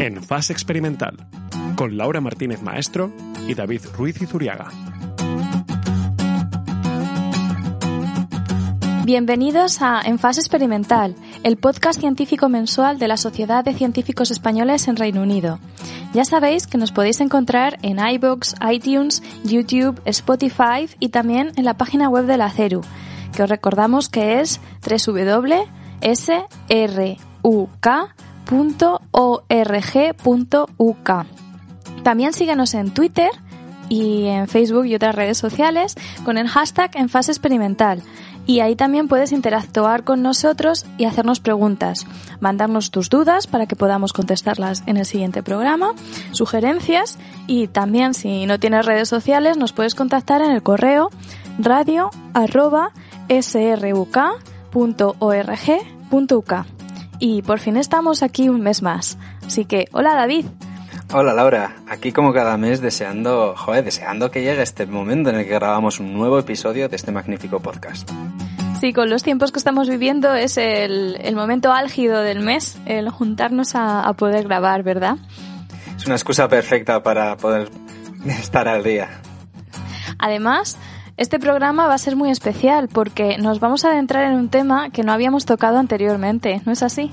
en Fase Experimental, con Laura Martínez Maestro y David Ruiz Izuriaga. Bienvenidos a En Fase Experimental, el podcast científico mensual de la Sociedad de Científicos Españoles en Reino Unido. Ya sabéis que nos podéis encontrar en iBooks, iTunes, YouTube, Spotify y también en la página web de la CERU, que os recordamos que es www.sruk.org.uk. También síguenos en Twitter y en Facebook y otras redes sociales con el hashtag en fase experimental. Y ahí también puedes interactuar con nosotros y hacernos preguntas, mandarnos tus dudas para que podamos contestarlas en el siguiente programa, sugerencias y también si no tienes redes sociales nos puedes contactar en el correo radio. Y por fin estamos aquí un mes más. Así que, hola David. Hola Laura, aquí como cada mes deseando, joder, deseando que llegue este momento en el que grabamos un nuevo episodio de este magnífico podcast. Sí, con los tiempos que estamos viviendo es el, el momento álgido del mes, el juntarnos a, a poder grabar, ¿verdad? Es una excusa perfecta para poder estar al día. Además, este programa va a ser muy especial porque nos vamos a adentrar en un tema que no habíamos tocado anteriormente, ¿no es así?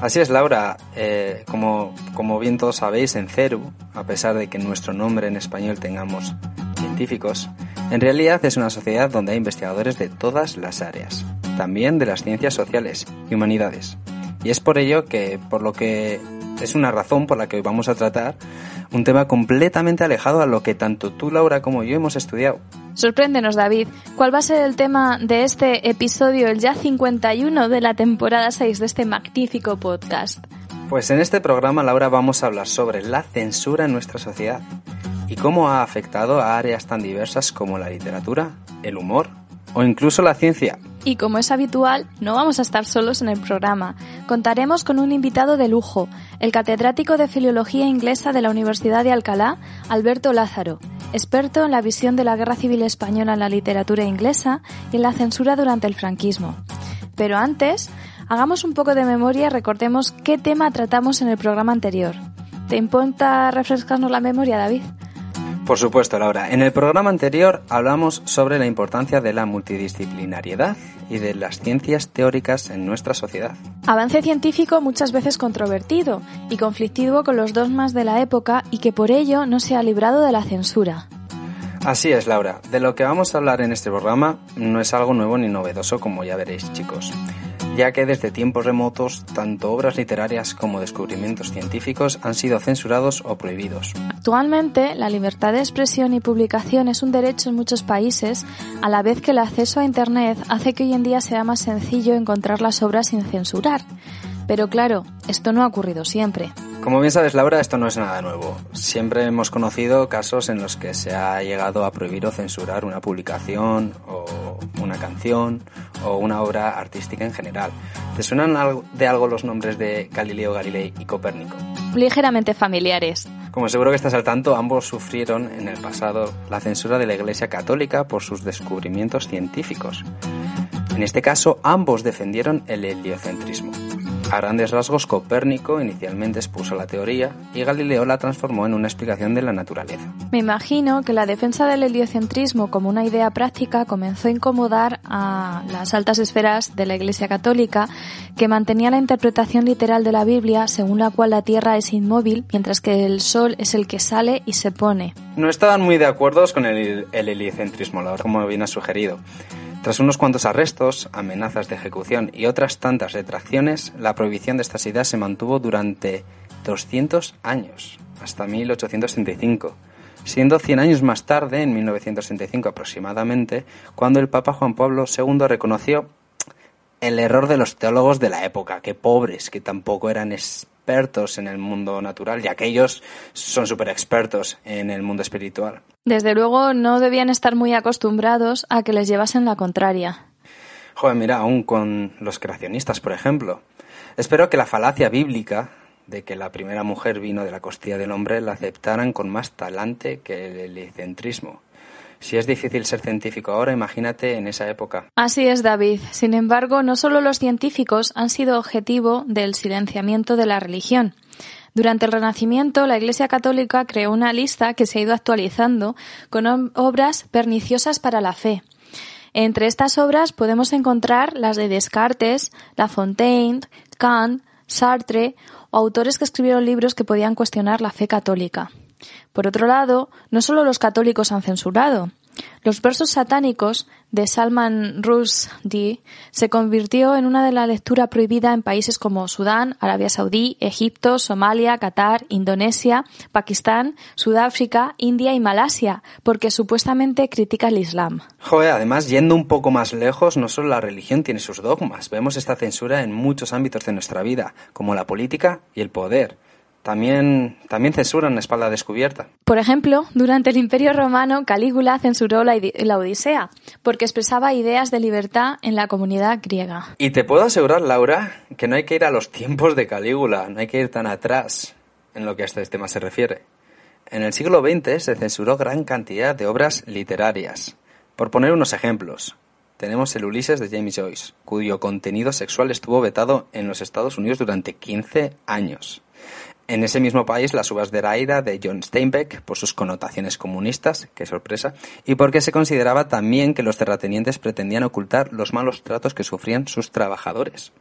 Así es, Laura. Eh, como, como bien todos sabéis, en CERU, a pesar de que nuestro nombre en español tengamos científicos, en realidad es una sociedad donde hay investigadores de todas las áreas, también de las ciencias sociales y humanidades. Y es por ello que, por lo que es una razón por la que hoy vamos a tratar un tema completamente alejado a lo que tanto tú, Laura, como yo hemos estudiado. Sorpréndenos, David. ¿Cuál va a ser el tema de este episodio, el ya 51 de la temporada 6 de este magnífico podcast? Pues en este programa, Laura, vamos a hablar sobre la censura en nuestra sociedad y cómo ha afectado a áreas tan diversas como la literatura, el humor o incluso la ciencia. Y como es habitual, no vamos a estar solos en el programa. Contaremos con un invitado de lujo, el catedrático de Filología Inglesa de la Universidad de Alcalá, Alberto Lázaro, experto en la visión de la Guerra Civil Española en la literatura inglesa y en la censura durante el franquismo. Pero antes, hagamos un poco de memoria y recordemos qué tema tratamos en el programa anterior. ¿Te importa refrescarnos la memoria, David? Por supuesto, Laura. En el programa anterior hablamos sobre la importancia de la multidisciplinariedad y de las ciencias teóricas en nuestra sociedad. Avance científico muchas veces controvertido y conflictivo con los dogmas de la época y que por ello no se ha librado de la censura. Así es, Laura. De lo que vamos a hablar en este programa no es algo nuevo ni novedoso, como ya veréis, chicos ya que desde tiempos remotos tanto obras literarias como descubrimientos científicos han sido censurados o prohibidos. Actualmente, la libertad de expresión y publicación es un derecho en muchos países, a la vez que el acceso a Internet hace que hoy en día sea más sencillo encontrar las obras sin censurar. Pero claro, esto no ha ocurrido siempre. Como bien sabes, Laura, esto no es nada nuevo. Siempre hemos conocido casos en los que se ha llegado a prohibir o censurar una publicación o una canción o una obra artística en general. ¿Te suenan de algo los nombres de Galileo Galilei y Copérnico? Ligeramente familiares. Como seguro que estás al tanto, ambos sufrieron en el pasado la censura de la Iglesia Católica por sus descubrimientos científicos. En este caso, ambos defendieron el heliocentrismo. A grandes rasgos, Copérnico inicialmente expuso la teoría y Galileo la transformó en una explicación de la naturaleza. Me imagino que la defensa del heliocentrismo como una idea práctica comenzó a incomodar a las altas esferas de la Iglesia Católica, que mantenía la interpretación literal de la Biblia según la cual la Tierra es inmóvil, mientras que el Sol es el que sale y se pone. No estaban muy de acuerdo con el, el heliocentrismo, como bien ha sugerido. Tras unos cuantos arrestos, amenazas de ejecución y otras tantas retracciones, la prohibición de estas ideas se mantuvo durante 200 años, hasta 1835, siendo 100 años más tarde, en 1965 aproximadamente, cuando el Papa Juan Pablo II reconoció el error de los teólogos de la época, que pobres, que tampoco eran expertos en el mundo natural, ya que ellos son súper expertos en el mundo espiritual. Desde luego no debían estar muy acostumbrados a que les llevasen la contraria. Joder, mira, aún con los creacionistas, por ejemplo. Espero que la falacia bíblica de que la primera mujer vino de la costilla del hombre la aceptaran con más talante que el helicentrismo. Si es difícil ser científico ahora, imagínate en esa época. Así es, David. Sin embargo, no solo los científicos han sido objetivo del silenciamiento de la religión. Durante el Renacimiento, la Iglesia Católica creó una lista que se ha ido actualizando con obras perniciosas para la fe. Entre estas obras podemos encontrar las de Descartes, La Fontaine, Kant, Sartre o autores que escribieron libros que podían cuestionar la fe católica. Por otro lado, no solo los católicos han censurado. Los versos satánicos de Salman Rushdie se convirtió en una de la lectura prohibida en países como Sudán, Arabia Saudí, Egipto, Somalia, Qatar, Indonesia, Pakistán, Sudáfrica, India y Malasia, porque supuestamente critica el Islam. Joder, además, yendo un poco más lejos, no solo la religión tiene sus dogmas, vemos esta censura en muchos ámbitos de nuestra vida, como la política y el poder también, también censuran espalda descubierta. Por ejemplo, durante el Imperio Romano, Calígula censuró la, la, Odisea, porque expresaba ideas de libertad en la comunidad griega. Y te puedo asegurar, Laura, que no hay que ir a los tiempos de Calígula, no hay que ir tan atrás en lo que a este tema se refiere. En el siglo XX se censuró gran cantidad de obras literarias. Por poner unos ejemplos, tenemos el Ulises de James Joyce, cuyo contenido sexual estuvo vetado en los Estados Unidos durante 15 años. En ese mismo país, Las uvas de la de John Steinbeck, por sus connotaciones comunistas, qué sorpresa, y porque se consideraba también que los terratenientes pretendían ocultar los malos tratos que sufrían sus trabajadores.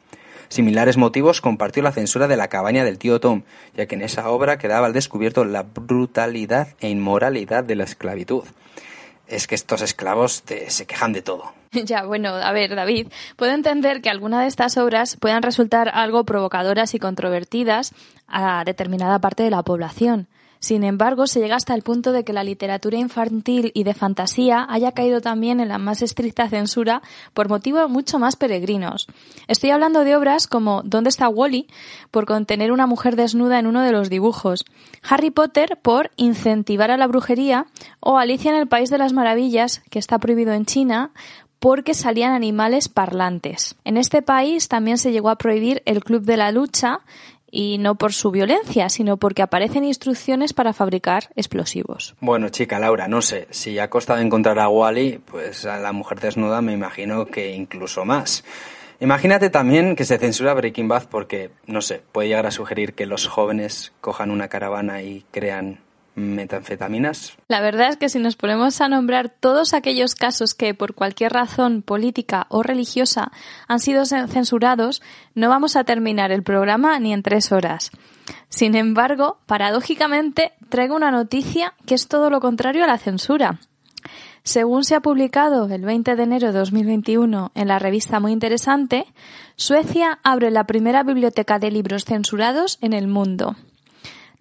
Similares motivos compartió la censura de la cabaña del tío Tom, ya que en esa obra quedaba al descubierto la brutalidad e inmoralidad de la esclavitud es que estos esclavos se quejan de todo. Ya, bueno, a ver, David, puedo entender que alguna de estas obras puedan resultar algo provocadoras y controvertidas a determinada parte de la población. Sin embargo, se llega hasta el punto de que la literatura infantil y de fantasía haya caído también en la más estricta censura por motivos mucho más peregrinos. Estoy hablando de obras como ¿Dónde está Wally? por contener una mujer desnuda en uno de los dibujos, Harry Potter por incentivar a la brujería o Alicia en el País de las Maravillas, que está prohibido en China, porque salían animales parlantes. En este país también se llegó a prohibir el Club de la Lucha y no por su violencia, sino porque aparecen instrucciones para fabricar explosivos. Bueno, chica Laura, no sé, si ha costado encontrar a Wally, pues a la mujer desnuda me imagino que incluso más. Imagínate también que se censura Breaking Bad porque, no sé, puede llegar a sugerir que los jóvenes cojan una caravana y crean metanfetaminas? La verdad es que si nos ponemos a nombrar todos aquellos casos que por cualquier razón política o religiosa han sido censurados, no vamos a terminar el programa ni en tres horas. Sin embargo, paradójicamente, traigo una noticia que es todo lo contrario a la censura. Según se ha publicado el 20 de enero de 2021 en la revista Muy Interesante, Suecia abre la primera biblioteca de libros censurados en el mundo.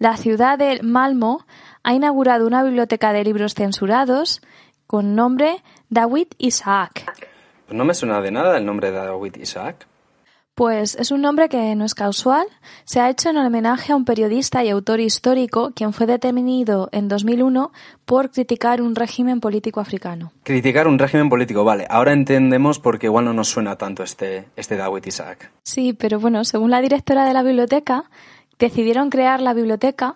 La ciudad de Malmo ha inaugurado una biblioteca de libros censurados con nombre David Isaac. Pues no me suena de nada el nombre de David Isaac. Pues es un nombre que no es casual. Se ha hecho en homenaje a un periodista y autor histórico quien fue detenido en 2001 por criticar un régimen político africano. Criticar un régimen político, vale. Ahora entendemos por qué igual no nos suena tanto este, este David Isaac. Sí, pero bueno, según la directora de la biblioteca, decidieron crear la biblioteca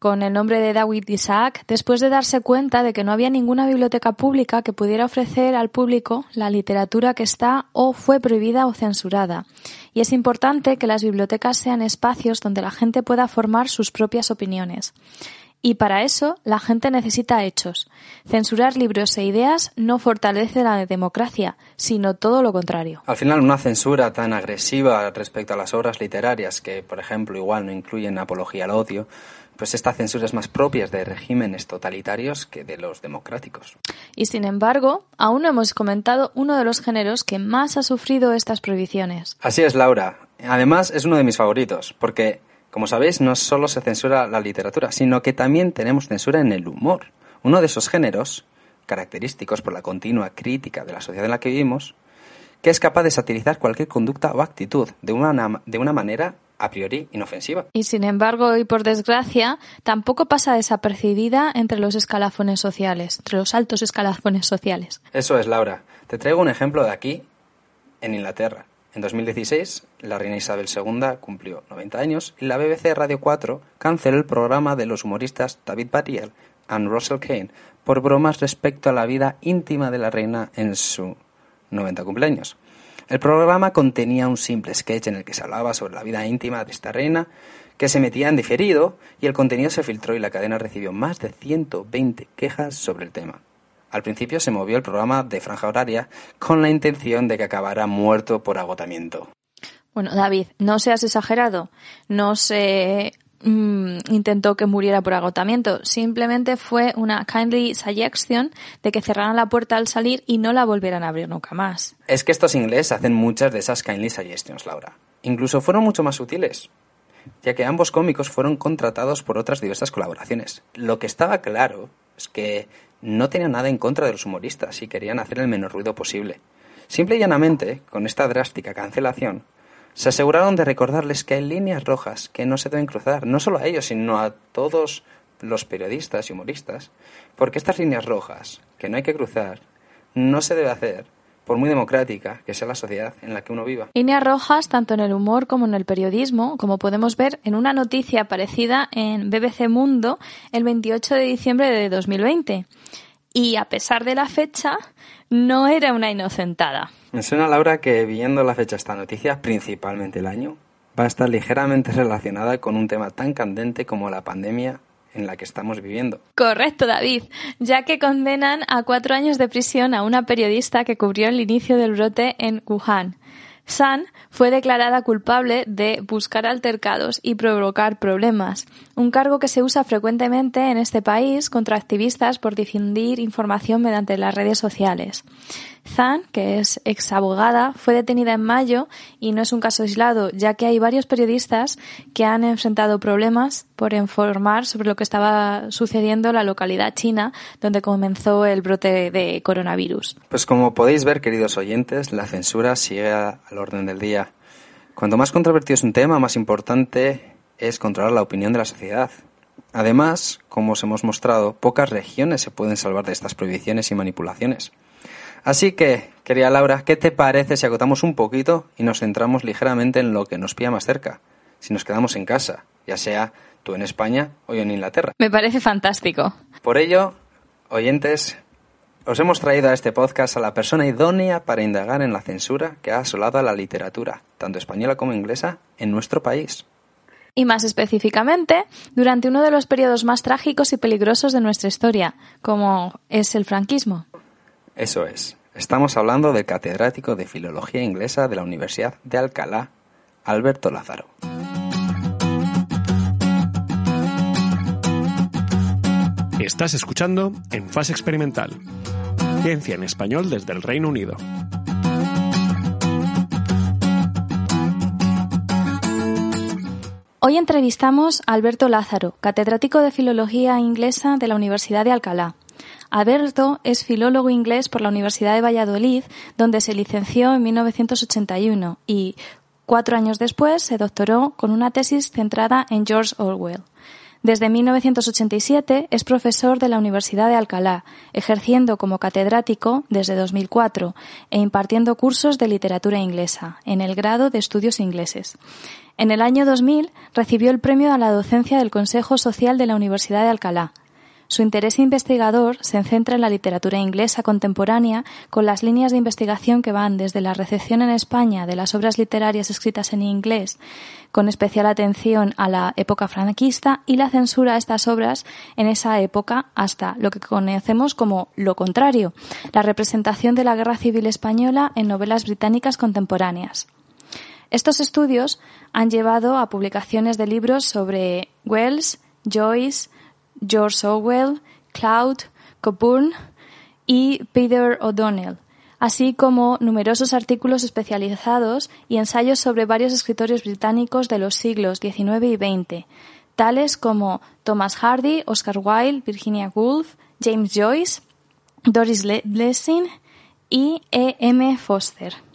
con el nombre de David Isaac después de darse cuenta de que no había ninguna biblioteca pública que pudiera ofrecer al público la literatura que está o fue prohibida o censurada. Y es importante que las bibliotecas sean espacios donde la gente pueda formar sus propias opiniones. Y para eso la gente necesita hechos. Censurar libros e ideas no fortalece la democracia, sino todo lo contrario. Al final, una censura tan agresiva respecto a las obras literarias, que por ejemplo igual no incluyen apología al odio, pues esta censura es más propia de regímenes totalitarios que de los democráticos. Y sin embargo, aún no hemos comentado uno de los géneros que más ha sufrido estas prohibiciones. Así es, Laura. Además, es uno de mis favoritos, porque como sabéis, no solo se censura la literatura, sino que también tenemos censura en el humor. Uno de esos géneros, característicos por la continua crítica de la sociedad en la que vivimos, que es capaz de satirizar cualquier conducta o actitud de una, de una manera a priori inofensiva. Y sin embargo, y por desgracia, tampoco pasa desapercibida entre los escalafones sociales, entre los altos escalafones sociales. Eso es, Laura. Te traigo un ejemplo de aquí, en Inglaterra. En 2016, la reina Isabel II cumplió 90 años y la BBC Radio 4 canceló el programa de los humoristas David Battiel y Russell Kane por bromas respecto a la vida íntima de la reina en su 90 cumpleaños. El programa contenía un simple sketch en el que se hablaba sobre la vida íntima de esta reina, que se metía en diferido y el contenido se filtró y la cadena recibió más de 120 quejas sobre el tema. Al principio se movió el programa de franja horaria con la intención de que acabara muerto por agotamiento. Bueno, David, no seas exagerado. No se mm, intentó que muriera por agotamiento. Simplemente fue una kindly suggestion de que cerraran la puerta al salir y no la volvieran a abrir nunca más. Es que estos ingleses hacen muchas de esas kindly suggestions, Laura. Incluso fueron mucho más sutiles, ya que ambos cómicos fueron contratados por otras diversas colaboraciones. Lo que estaba claro es que no tenían nada en contra de los humoristas y querían hacer el menor ruido posible. Simple y llanamente, con esta drástica cancelación, se aseguraron de recordarles que hay líneas rojas que no se deben cruzar, no solo a ellos, sino a todos los periodistas y humoristas, porque estas líneas rojas que no hay que cruzar no se debe hacer por muy democrática que sea la sociedad en la que uno viva. Líneas rojas tanto en el humor como en el periodismo, como podemos ver en una noticia aparecida en BBC Mundo el 28 de diciembre de 2020. Y a pesar de la fecha, no era una inocentada. Me suena, Laura, que viendo la fecha de esta noticia, principalmente el año, va a estar ligeramente relacionada con un tema tan candente como la pandemia en la que estamos viviendo. Correcto, David, ya que condenan a cuatro años de prisión a una periodista que cubrió el inicio del brote en Wuhan. San fue declarada culpable de buscar altercados y provocar problemas, un cargo que se usa frecuentemente en este país contra activistas por difundir información mediante las redes sociales. Zan, que es ex abogada, fue detenida en mayo y no es un caso aislado, ya que hay varios periodistas que han enfrentado problemas por informar sobre lo que estaba sucediendo en la localidad china donde comenzó el brote de coronavirus. Pues como podéis ver, queridos oyentes, la censura sigue al orden del día. Cuanto más controvertido es un tema, más importante es controlar la opinión de la sociedad. Además, como os hemos mostrado, pocas regiones se pueden salvar de estas prohibiciones y manipulaciones. Así que, querida Laura, ¿qué te parece si agotamos un poquito y nos centramos ligeramente en lo que nos pilla más cerca? Si nos quedamos en casa, ya sea tú en España o yo en Inglaterra. Me parece fantástico. Por ello, oyentes, os hemos traído a este podcast a la persona idónea para indagar en la censura que ha asolado a la literatura, tanto española como inglesa, en nuestro país. Y más específicamente, durante uno de los periodos más trágicos y peligrosos de nuestra historia, como es el franquismo. Eso es. Estamos hablando del catedrático de Filología Inglesa de la Universidad de Alcalá, Alberto Lázaro. Estás escuchando En Fase Experimental. Ciencia en español desde el Reino Unido. Hoy entrevistamos a Alberto Lázaro, catedrático de Filología Inglesa de la Universidad de Alcalá. Alberto es filólogo inglés por la Universidad de Valladolid, donde se licenció en 1981 y cuatro años después se doctoró con una tesis centrada en George Orwell. Desde 1987 es profesor de la Universidad de Alcalá, ejerciendo como catedrático desde 2004 e impartiendo cursos de literatura inglesa en el grado de estudios ingleses. En el año 2000 recibió el premio a la docencia del Consejo Social de la Universidad de Alcalá, su interés investigador se centra en la literatura inglesa contemporánea con las líneas de investigación que van desde la recepción en España de las obras literarias escritas en inglés, con especial atención a la época franquista y la censura a estas obras en esa época hasta lo que conocemos como lo contrario, la representación de la Guerra Civil Española en novelas británicas contemporáneas. Estos estudios han llevado a publicaciones de libros sobre Wells, Joyce, George Orwell, Cloud, Coburn y Peter O'Donnell, así como numerosos artículos especializados y ensayos sobre varios escritores británicos de los siglos XIX y XX, tales como Thomas Hardy, Oscar Wilde, Virginia Woolf, James Joyce, Doris Lessing y E. M. Foster.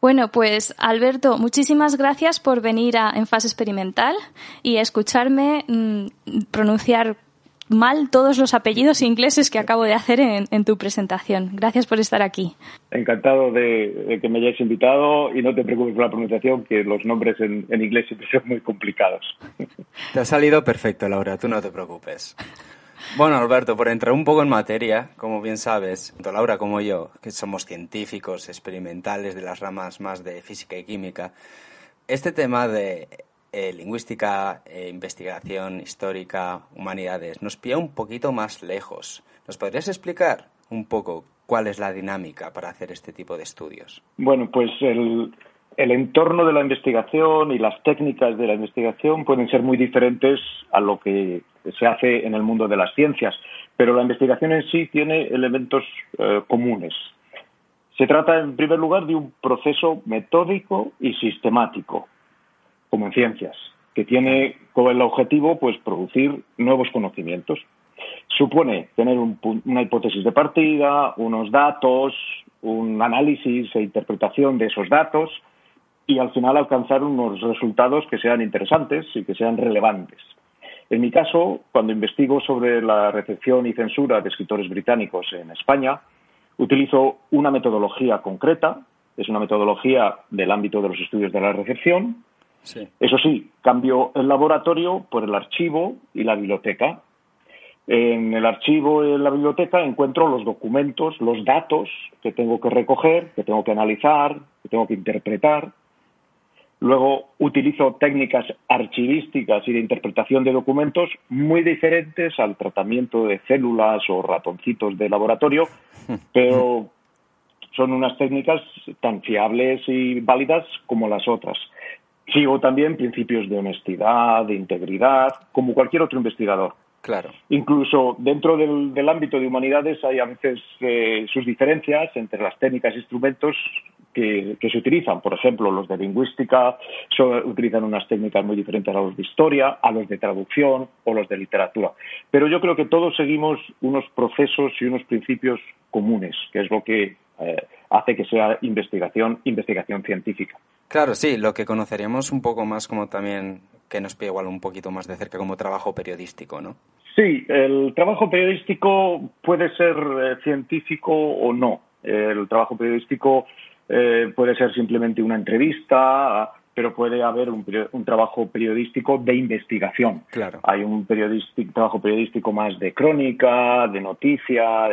Bueno, pues Alberto, muchísimas gracias por venir a En Fase Experimental y escucharme mm, pronunciar mal todos los apellidos ingleses que acabo de hacer en, tu presentación. Gracias por estar aquí. Encantado de, que me hayáis invitado y no te preocupes por la pronunciación, que los nombres en, inglés siempre son muy complicados. Te ha salido perfecto, Laura, tú no te preocupes. Bueno, Alberto, por entrar un poco en materia, como bien sabes, tanto Laura como yo, que somos científicos experimentales de las ramas más de física y química, este tema de eh, lingüística, eh, investigación histórica, humanidades, nos pilla un poquito más lejos. ¿Nos podrías explicar un poco cuál es la dinámica para hacer este tipo de estudios? Bueno, pues el, el entorno de la investigación y las técnicas de la investigación pueden ser muy diferentes a lo que se hace en el mundo de las ciencias, pero la investigación en sí tiene elementos eh, comunes. Se trata, en primer lugar, de un proceso metódico y sistemático, como en ciencias, que tiene como el objetivo pues, producir nuevos conocimientos. Supone tener una hipótesis de partida, unos datos, un análisis e interpretación de esos datos y al final alcanzar unos resultados que sean interesantes y que sean relevantes. En mi caso, cuando investigo sobre la recepción y censura de escritores británicos en España, utilizo una metodología concreta, es una metodología del ámbito de los estudios de la recepción. Eso sí, cambio el laboratorio por el archivo y la biblioteca. En el archivo y en la biblioteca encuentro los documentos, los datos que tengo que recoger, que tengo que analizar, que tengo que interpretar Luego utilizo técnicas archivísticas y de interpretación de documentos muy diferentes al tratamiento de células o ratoncitos de laboratorio, pero son unas técnicas tan fiables y válidas como las otras. Sigo también principios de honestidad, de integridad, como cualquier otro investigador. Claro. Incluso dentro del, ámbito de humanidades hay a veces eh, sus diferencias entre las técnicas e instrumentos que, se utilizan. Por ejemplo, los de lingüística utilizan unas técnicas muy diferentes a los de historia, a los de traducción o los de literatura. Pero yo creo que todos seguimos unos procesos y unos principios comunes, que es lo que eh, hace que sea investigación, investigación científica. Claro, sí, lo que conoceríamos un poco más como también que nos pide igual un poquito más de cerca como trabajo periodístico, ¿no? Sí, el trabajo periodístico puede ser eh, científico o no. El trabajo periodístico eh, puede ser simplemente una entrevista, pero puede haber un, trabajo periodístico de investigación. Claro. Hay un trabajo periodístico más de crónica, de noticia.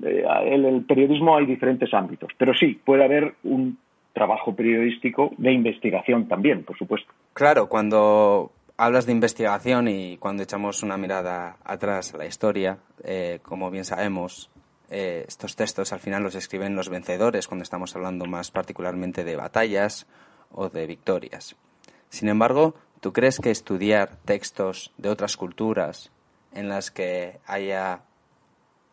en el periodismo hay diferentes ámbitos, pero sí, puede haber un trabajo periodístico de investigación también, por supuesto. Claro, cuando hablas de investigación y cuando echamos una mirada atrás a la historia, eh, como bien sabemos, eh, estos textos al final los escriben los vencedores cuando estamos hablando más particularmente de batallas o de victorias. Sin embargo, ¿tú crees que estudiar textos de otras culturas en las que haya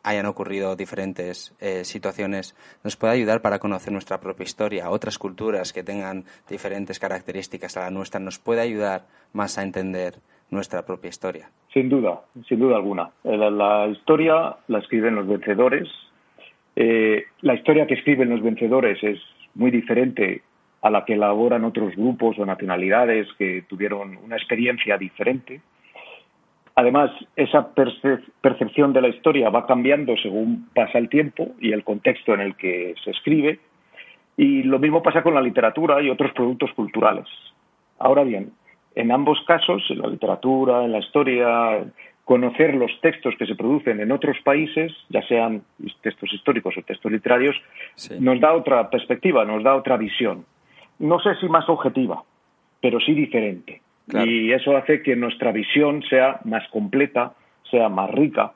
hayan ocurrido diferentes eh, situaciones, nos puede ayudar para conocer nuestra propia historia, otras culturas que tengan diferentes características a la nuestra, nos puede ayudar más a entender nuestra propia historia. Sin duda, sin duda alguna. Eh, la, historia la escriben los vencedores. Eh, la historia que escriben los vencedores es muy diferente a la que elaboran otros grupos o nacionalidades que tuvieron una experiencia diferente. Además, esa percepción de la historia va cambiando según pasa el tiempo y el contexto en el que se escribe. Y lo mismo pasa con la literatura y otros productos culturales. Ahora bien, en ambos casos, en la literatura, en la historia, conocer los textos que se producen en otros países, ya sean textos históricos o textos literarios, nos da otra perspectiva, nos da otra visión. No sé si más objetiva, pero sí diferente. Y eso hace que nuestra visión sea más completa, sea más rica.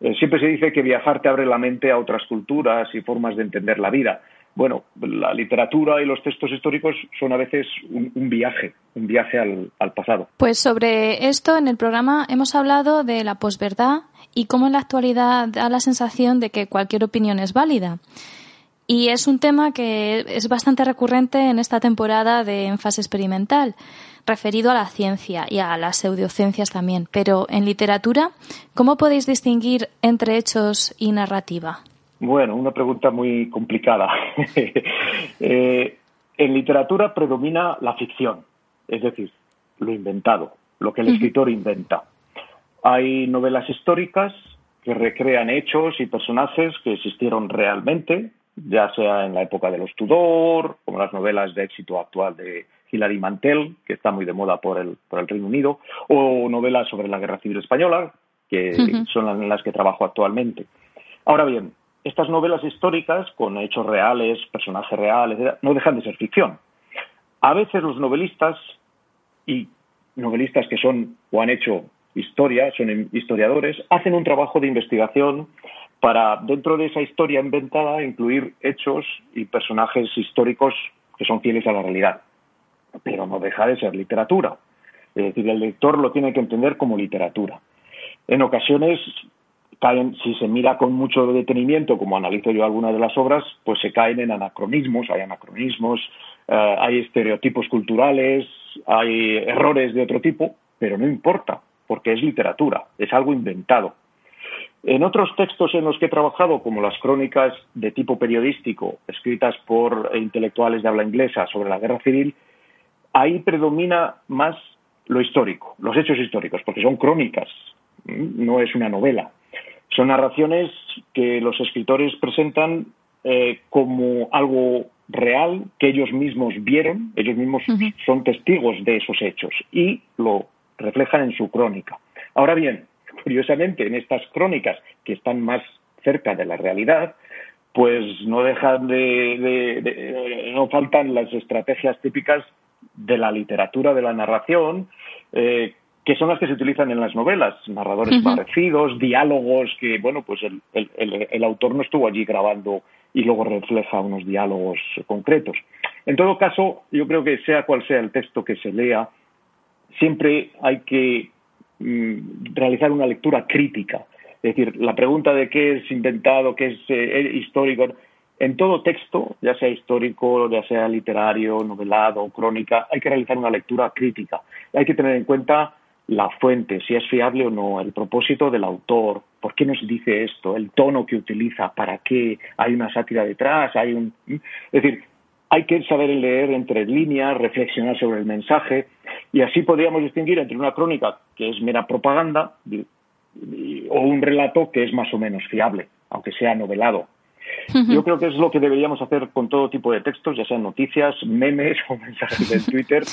Eh, siempre se dice que viajar te abre la mente a otras culturas y formas de entender la vida. Bueno, la literatura y los textos históricos son a veces un, viaje, un viaje al, al, pasado. Pues sobre esto en el programa hemos hablado de la posverdad y cómo en la actualidad da la sensación de que cualquier opinión es válida. Y es un tema que es bastante recurrente en esta temporada de En fase experimental referido a la ciencia y a las pseudociencias también. Pero en literatura, ¿cómo podéis distinguir entre hechos y narrativa? Bueno, una pregunta muy complicada. Eh, en literatura predomina la ficción, es decir, lo inventado, lo que el escritor inventa. Hay novelas históricas que recrean hechos y personajes que existieron realmente, ya sea en la época de los Tudor, como las novelas de éxito actual de Hilary Mantel, que está muy de moda por el, por el Reino Unido, o novelas sobre la Guerra Civil Española, que son las que trabajo actualmente. Ahora bien, estas novelas históricas con hechos reales, personajes reales, no dejan de ser ficción. A veces los novelistas y novelistas que son o han hecho historia, son historiadores, hacen un trabajo de investigación para, dentro de esa historia inventada, incluir hechos y personajes históricos que son fieles a la realidad. Pero no deja de ser literatura. Es decir, el lector lo tiene que entender como literatura. En ocasiones caen, si se mira con mucho detenimiento, como analizo yo algunas de las obras, pues se caen en anacronismos, hay anacronismos, eh, hay estereotipos culturales, hay errores de otro tipo, pero no importa, porque es literatura, es algo inventado. En otros textos en los que he trabajado, como las crónicas de tipo periodístico, escritas por intelectuales de habla inglesa sobre la guerra civil, ahí predomina más lo histórico, los hechos históricos, porque son crónicas, no es una novela. Son narraciones que los escritores presentan eh, como algo real que ellos mismos vieron, ellos mismos son testigos de esos hechos y lo reflejan en su crónica. Ahora bien, curiosamente, en estas crónicas que están más cerca de la realidad, pues no dejan de, no faltan las estrategias típicas de la literatura de la narración, eh, que son las que se utilizan en las novelas, narradores parecidos, diálogos que, bueno, pues el, el, autor no estuvo allí grabando y luego refleja unos diálogos concretos. En todo caso, yo creo que sea cual sea el texto que se lea, siempre hay que mm, realizar una lectura crítica. Es decir, la pregunta de qué es inventado, qué es eh, histórico, en todo texto, ya sea histórico, ya sea literario, novelado, crónica, hay que realizar una lectura crítica. Hay que tener en cuenta la fuente, si es fiable o no, el propósito del autor, por qué nos dice esto, el tono que utiliza, para qué, hay una sátira detrás, hay un... Es decir, hay que saber leer entre líneas, reflexionar sobre el mensaje, y así podríamos distinguir entre una crónica que es mera propaganda o un relato que es más o menos fiable, aunque sea novelado. Yo creo que es lo que deberíamos hacer con todo tipo de textos, ya sean noticias, memes o mensajes de Twitter.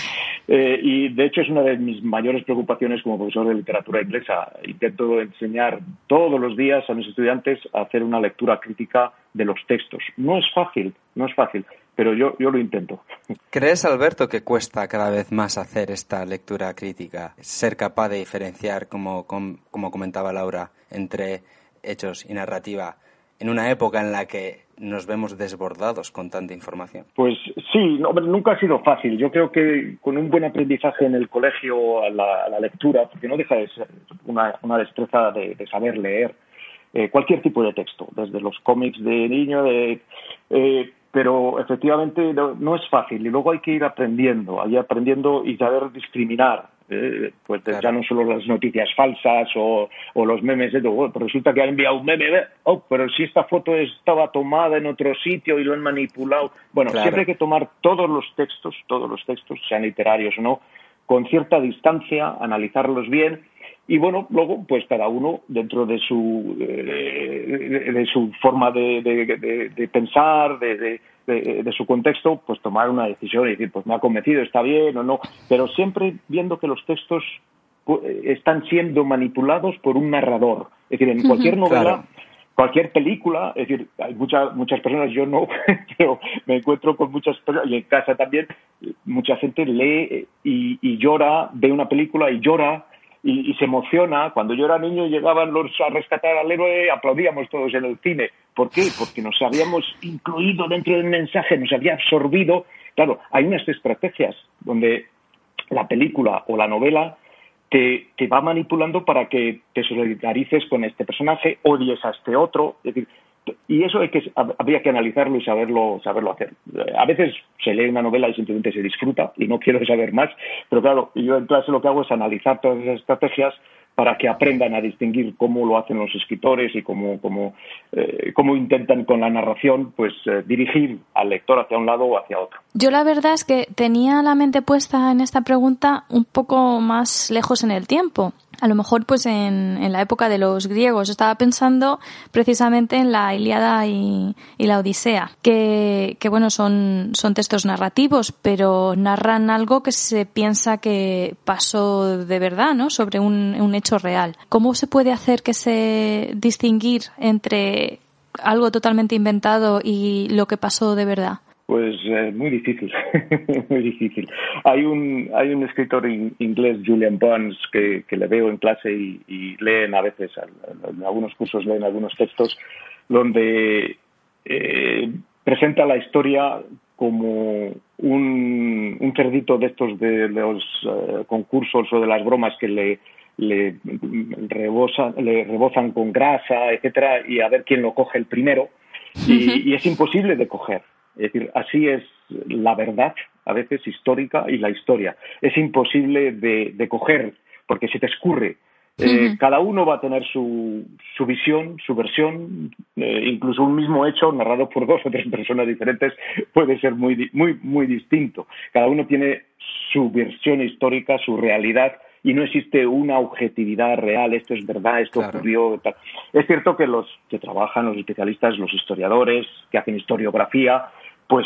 Eh, y de hecho es una de mis mayores preocupaciones como profesor de literatura inglesa. Intento enseñar todos los días a mis estudiantes a hacer una lectura crítica de los textos. No es fácil, no es fácil, pero yo, yo lo intento. ¿Crees, Alberto, que cuesta cada vez más hacer esta lectura crítica? Ser capaz de diferenciar, como, como comentaba Laura, entre hechos y narrativa en una época en la que nos vemos desbordados con tanta información? Pues sí, no, nunca ha sido fácil. Yo creo que con un buen aprendizaje en el colegio a la, lectura, porque no deja de ser una, destreza de, saber leer eh, cualquier tipo de texto, desde los cómics de niño, de, eh, pero efectivamente no, es fácil y luego hay que ir aprendiendo, ir aprendiendo y saber discriminar eh, pues ya no solo las noticias falsas o, los memes de todo, resulta que ha enviado un meme, oh, pero si esta foto estaba tomada en otro sitio y lo han manipulado. Bueno, siempre hay que tomar todos los textos, todos los textos, sean literarios o no, con cierta distancia, analizarlos bien y bueno, luego pues cada uno dentro de su, de, su forma de, de pensar, de, de, su contexto, pues tomar una decisión y decir, pues me ha convencido, está bien o no, pero siempre viendo que los textos pues, están siendo manipulados por un narrador. Es decir, en cualquier novela, cualquier película, es decir, hay muchas muchas personas, yo no, pero me encuentro con muchas personas, y en casa también, mucha gente lee y, y llora, ve una película y llora y, se emociona. Cuando yo era niño llegaban los a rescatar al héroe, aplaudíamos todos en el cine. ¿Por qué? Porque nos habíamos incluido dentro del mensaje, nos había absorbido. Claro, hay unas estrategias donde la película o la novela te, te, va manipulando para que te solidarices con este personaje, odies a este otro. Es decir, y eso hay que, habría que analizarlo y saberlo, saberlo hacer. A veces se lee una novela y simplemente se disfruta y no quiero saber más, pero claro, yo en clase lo que hago es analizar todas esas estrategias para que aprendan a distinguir cómo lo hacen los escritores y cómo, cómo, eh, cómo intentan con la narración pues eh, dirigir al lector hacia un lado o hacia otro. Yo la verdad es que tenía la mente puesta en esta pregunta un poco más lejos en el tiempo. A lo mejor pues en, en, la época de los griegos. Estaba pensando precisamente en la Iliada y, la Odisea, que, que, bueno, son, son textos narrativos, pero narran algo que se piensa que pasó de verdad, ¿no? Sobre un, un hecho real. ¿Cómo se puede hacer que se distinguir entre algo totalmente inventado y lo que pasó de verdad? Pues eh, muy difícil, muy difícil. Hay un hay un escritor inglés, Julian Barnes, que, le veo en clase y, leen a veces, en algunos cursos leen algunos textos, donde eh, presenta la historia como un, un cerdito de estos de los eh, concursos o de las bromas que le, le, le rebozan con grasa, etcétera, y a ver quién lo coge el primero. y es imposible de coger es decir, así es la verdad, a veces histórica, y la historia. Es imposible de, coger, porque se te escurre. Eh, cada uno va a tener su, su visión, su versión, eh, incluso un mismo hecho narrado por dos o tres personas diferentes puede ser muy, muy, muy distinto. Cada uno tiene su versión histórica, su realidad, y no existe una objetividad real, esto es verdad, esto ocurrió. Es cierto que los que trabajan, los especialistas, los historiadores, que hacen historiografía, pues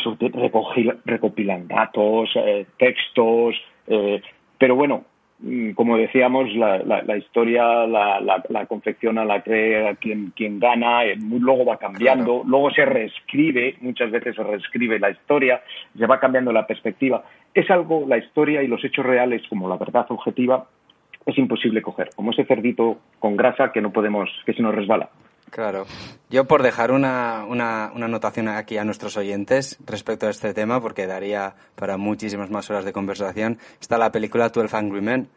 recopilan datos, eh, textos, eh, pero bueno, mm, como decíamos, la, historia la, confecciona, la crea quien, quien gana, eh, luego va cambiando, luego se reescribe, muchas veces se reescribe la historia, se va cambiando la perspectiva. Es algo, la historia y los hechos reales, como la verdad objetiva, es imposible coger, como ese cerdito con grasa que no podemos, que se nos resbala. Claro. Yo por dejar una, una, una, anotación aquí a nuestros oyentes respecto a este tema, porque daría para muchísimas más horas de conversación, está la película Twelve Angry Men,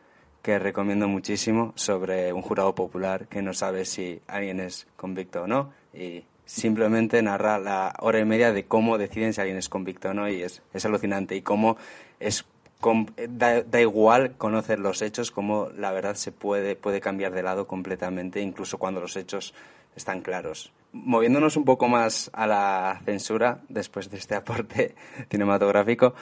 que recomiendo muchísimo, sobre un jurado popular que no sabe si alguien es convicto o no, y simplemente narra la hora y media de cómo deciden si alguien es convicto o no, y es, es alucinante, y cómo es Da, da, igual conocer los hechos, cómo la verdad se puede, puede cambiar de lado completamente, incluso cuando los hechos están claros. Moviéndonos un poco más a la censura, después de este aporte cinematográfico,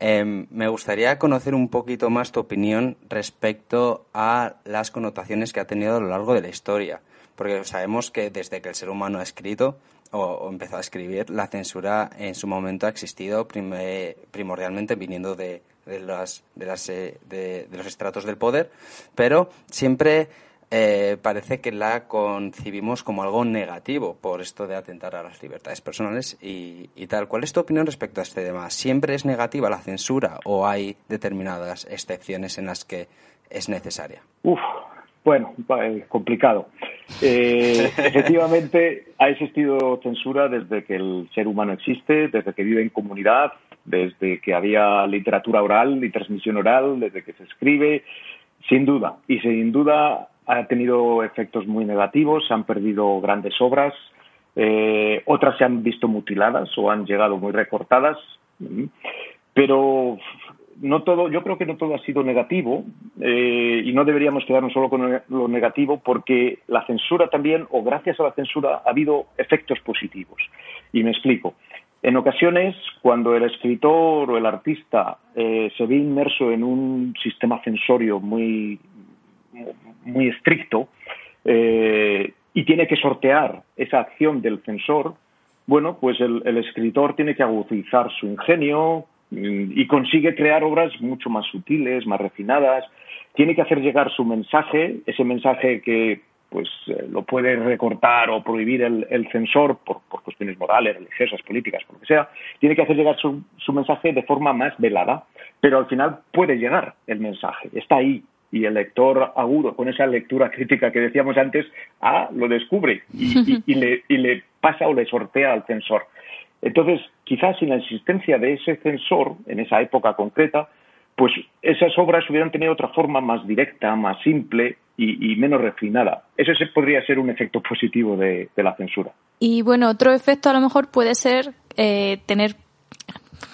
em, me gustaría conocer un poquito más tu opinión respecto a las connotaciones que ha tenido a lo largo de la historia. Porque sabemos que desde que el ser humano ha escrito o, empezó a escribir, la censura en su momento ha existido primordialmente viniendo de, de, las, de, las, eh, de los estratos del poder, pero siempre eh, parece que la concibimos como algo negativo por esto de atentar a las libertades personales y, tal. ¿Cuál es tu opinión respecto a este tema? ¿Siempre es negativa la censura o hay determinadas excepciones en las que es necesaria? Uf, bueno, complicado. Eh, efectivamente, ha existido censura desde que el ser humano existe, desde que vive en comunidad, desde que había literatura oral y transmisión oral, desde que se escribe, sin duda. Y sin duda ha tenido efectos muy negativos, se han perdido grandes obras, eh, otras se han visto mutiladas o han llegado muy recortadas, pero no todo, yo creo que no todo ha sido negativo eh, y no deberíamos quedarnos solo con lo negativo porque la censura también, o gracias a la censura, ha habido efectos positivos. Y me explico. En ocasiones, cuando el escritor o el artista eh, se ve inmerso en un sistema censorio muy, muy estricto eh, y tiene que sortear esa acción del censor, bueno, pues el, escritor tiene que agudizar su ingenio mm, y consigue crear obras mucho más sutiles, más refinadas. Tiene que hacer llegar su mensaje, ese mensaje que pues eh, lo puede recortar o prohibir el, censor por, cuestiones morales, religiosas, políticas, por lo que sea, tiene que hacer llegar su, su mensaje de forma más velada, pero al final puede llegar el mensaje, está ahí, y el lector agudo, con esa lectura crítica que decíamos antes, ah, lo descubre y, le, y le pasa o le sortea al censor. Entonces, quizás sin la existencia de ese censor en esa época concreta, pues esas obras hubieran tenido otra forma más directa, más simple y, menos refinada. Ese podría ser un efecto positivo de, la censura. Y bueno, otro efecto a lo mejor puede ser eh, tener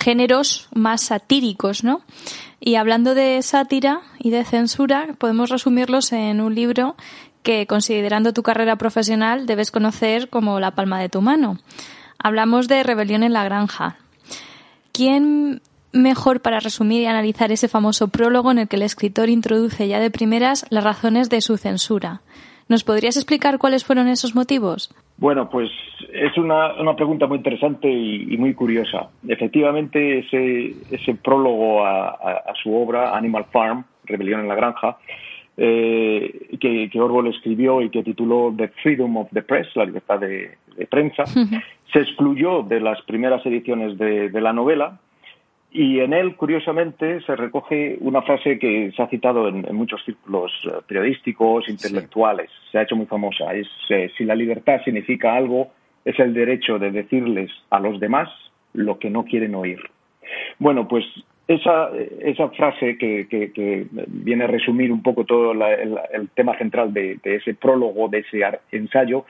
géneros más satíricos, ¿no? Y hablando de sátira y de censura, podemos resumirlos en un libro que, considerando tu carrera profesional, debes conocer como la palma de tu mano. Hablamos de Rebelión en la Granja. ¿Quién mejor para resumir y analizar ese famoso prólogo en el que el escritor introduce ya de primeras las razones de su censura. ¿Nos podrías explicar cuáles fueron esos motivos? Bueno, pues es una, una pregunta muy interesante y, muy curiosa. Efectivamente, ese, ese prólogo a, su obra, Animal Farm, Rebelión en la Granja, eh, que, Orwell escribió y que tituló The Freedom of the Press, la libertad de, prensa, se excluyó de las primeras ediciones de, la novela y en él, curiosamente, se recoge una frase que se ha citado en, muchos círculos eh, periodísticos, intelectuales, se ha hecho muy famosa. Es, eh, si la libertad significa algo, es el derecho de decirles a los demás lo que no quieren oír. Bueno, pues esa, esa frase que, viene a resumir un poco todo el, tema central de, ese prólogo, de ese ensayo,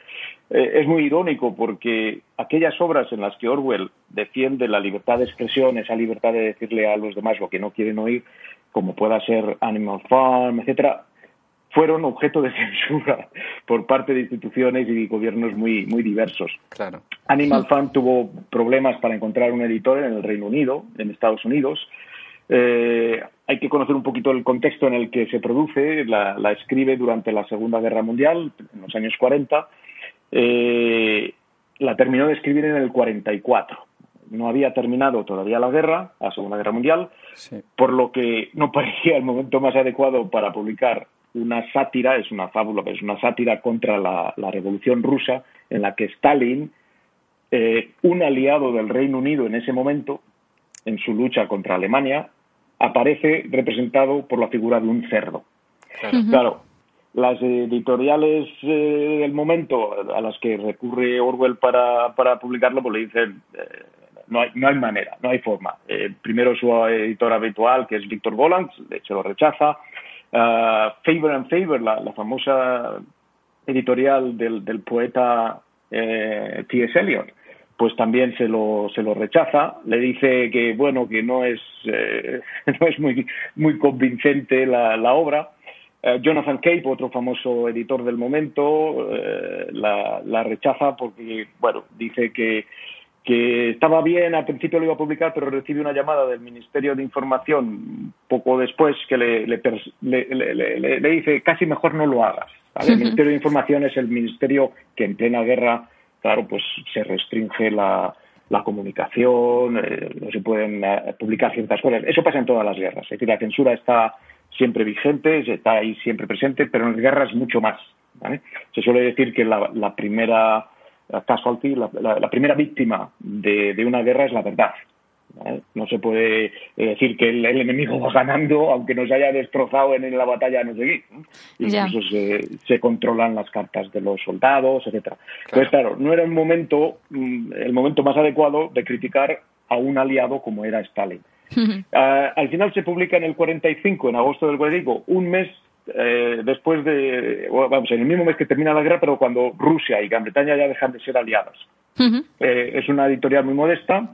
eh, es muy irónico porque aquellas obras en las que Orwell defiende la libertad de expresión, esa libertad de decirle a los demás lo que no quieren oír, como pueda ser Animal Farm, etcétera, fueron objeto de censura por parte de instituciones y gobiernos muy, muy diversos. Claro. Animal Farm tuvo problemas para encontrar un editor en el Reino Unido, en Estados Unidos. Eh, hay que conocer un poquito el contexto en el que se produce. La, escribe durante la Segunda Guerra Mundial, en los años 40. Eh, la terminó de escribir en el 44. No había terminado todavía la guerra, la Segunda Guerra Mundial, por lo que no parecía el momento más adecuado para publicar una sátira, es una fábula, pero es una sátira contra la, revolución rusa, en la que Stalin, eh, un aliado del Reino Unido en ese momento, en su lucha contra Alemania, aparece representado por la figura de un cerdo. Claro, las editoriales eh, del momento a las que recurre Orwell para, para publicarlo, pues le dicen, eh, no, hay, no hay manera, no hay forma. primero su editor habitual, que es Víctor Golan, de hecho lo rechaza. Uh, Favor and Favor, la, famosa editorial del, del poeta eh, T.S. Eliot, pues también se lo, se lo rechaza, le dice que bueno que no es eh, muy convincente la, obra. Uh, Jonathan Cape, otro famoso editor del momento, eh, la, la, rechaza porque bueno dice que que estaba bien, al principio lo iba a publicar, pero recibe una llamada del Ministerio de Información poco después que le, le, dice casi mejor no lo hagas. El Ministerio de Información es el ministerio que en plena guerra, claro, pues se restringe la, comunicación, eh, no se pueden eh, publicar ciertas cosas. Eso pasa en todas las guerras. Es decir, la censura está siempre vigente, está ahí siempre presente, pero en las guerras mucho más. Se suele decir que la primera casualty, la, la, primera víctima de, una guerra es la verdad. No se puede eh, decir que el, enemigo va ganando aunque nos haya destrozado en, la batalla no sé Incluso se, se, controlan las cartas de los soldados, etcétera. Entonces, claro, no era un momento, mm, el momento más adecuado de criticar a un aliado como era Stalin. Ah, al final se publica en el 45, en agosto del 45, un mes eh, después de, vamos, en el mismo mes que termina la guerra, pero cuando Rusia y Gran Bretaña ya dejan de ser aliadas. Eh, es una editorial muy modesta,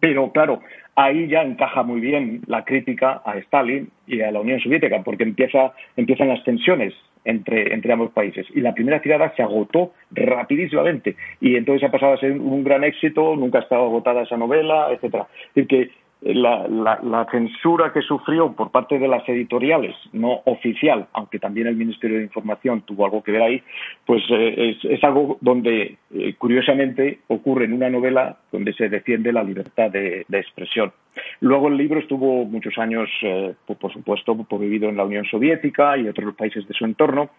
pero claro, ahí ya encaja muy bien la crítica a Stalin y a la Unión Soviética, porque empieza, empiezan las tensiones entre, entre ambos países. Y la primera tirada se agotó rapidísimamente. Y entonces ha pasado a ser un gran éxito, nunca ha estado agotada esa novela, etcétera. Es decir, que la, la, censura que sufrió por parte de las editoriales, no oficial, aunque también el Ministerio de Información tuvo algo que ver ahí, pues eh, es, algo donde, eh, curiosamente, ocurre en una novela donde se defiende la libertad de, expresión. Luego el libro estuvo muchos años, eh, por, supuesto, prohibido en la Unión Soviética y otros países de su entorno.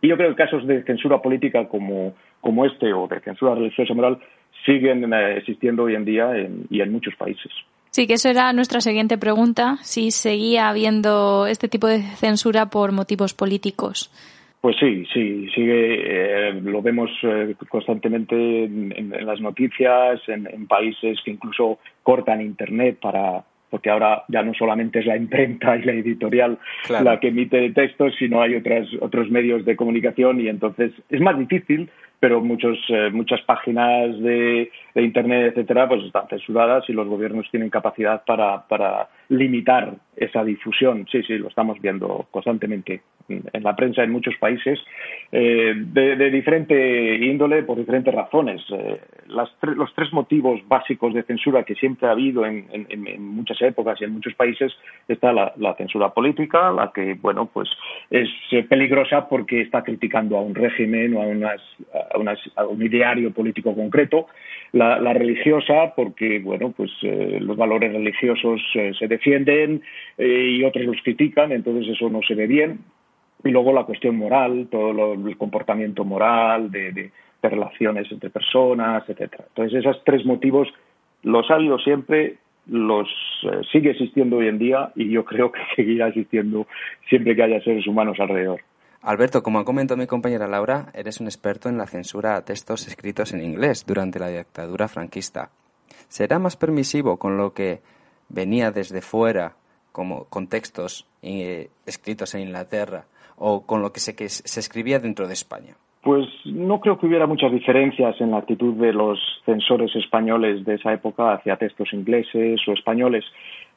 Y yo creo que casos de censura política como, como este o de censura religiosa moral siguen existiendo hoy en día y en muchos países. Sí, que eso era nuestra siguiente pregunta, si seguía habiendo este tipo de censura por motivos políticos. Pues sí, sí, sigue, eh, lo vemos eh, constantemente en, las noticias, en, países que incluso cortan Internet para, porque ahora ya no solamente es la imprenta y la editorial la que emite textos, sino hay otras, otros medios de comunicación y entonces es más difícil pero muchos, eh, muchas páginas de, Internet, etcétera, pues están censuradas y los gobiernos tienen capacidad para, para limitar esa difusión. Sí, sí, lo estamos viendo constantemente. En la prensa en muchos países eh, de, diferente índole por diferentes razones. Eh, los tres motivos básicos de censura que siempre ha habido en, muchas épocas y en muchos países está la, censura política, la que bueno pues es peligrosa porque está criticando a un régimen o a, un ideario político concreto. La, religiosa porque bueno pues eh, los valores religiosos se defienden y otros los critican, entonces eso no se ve bien y luego la cuestión moral, todo el comportamiento moral de, relaciones entre personas, etcétera. Entonces, esos tres motivos los ha habido siempre, los eh, sigue existiendo hoy en día y yo creo que seguirá existiendo siempre que haya seres humanos alrededor. Alberto, como ha comentado mi compañera Laura, eres un experto en la censura a textos escritos en inglés durante la dictadura franquista. ¿Será más permisivo con lo que venía desde fuera, como con textos eh, escritos en Inglaterra, o con lo que se, que se escribía dentro de España? Pues no creo que hubiera muchas diferencias en la actitud de los censores españoles de esa época hacia textos ingleses o españoles.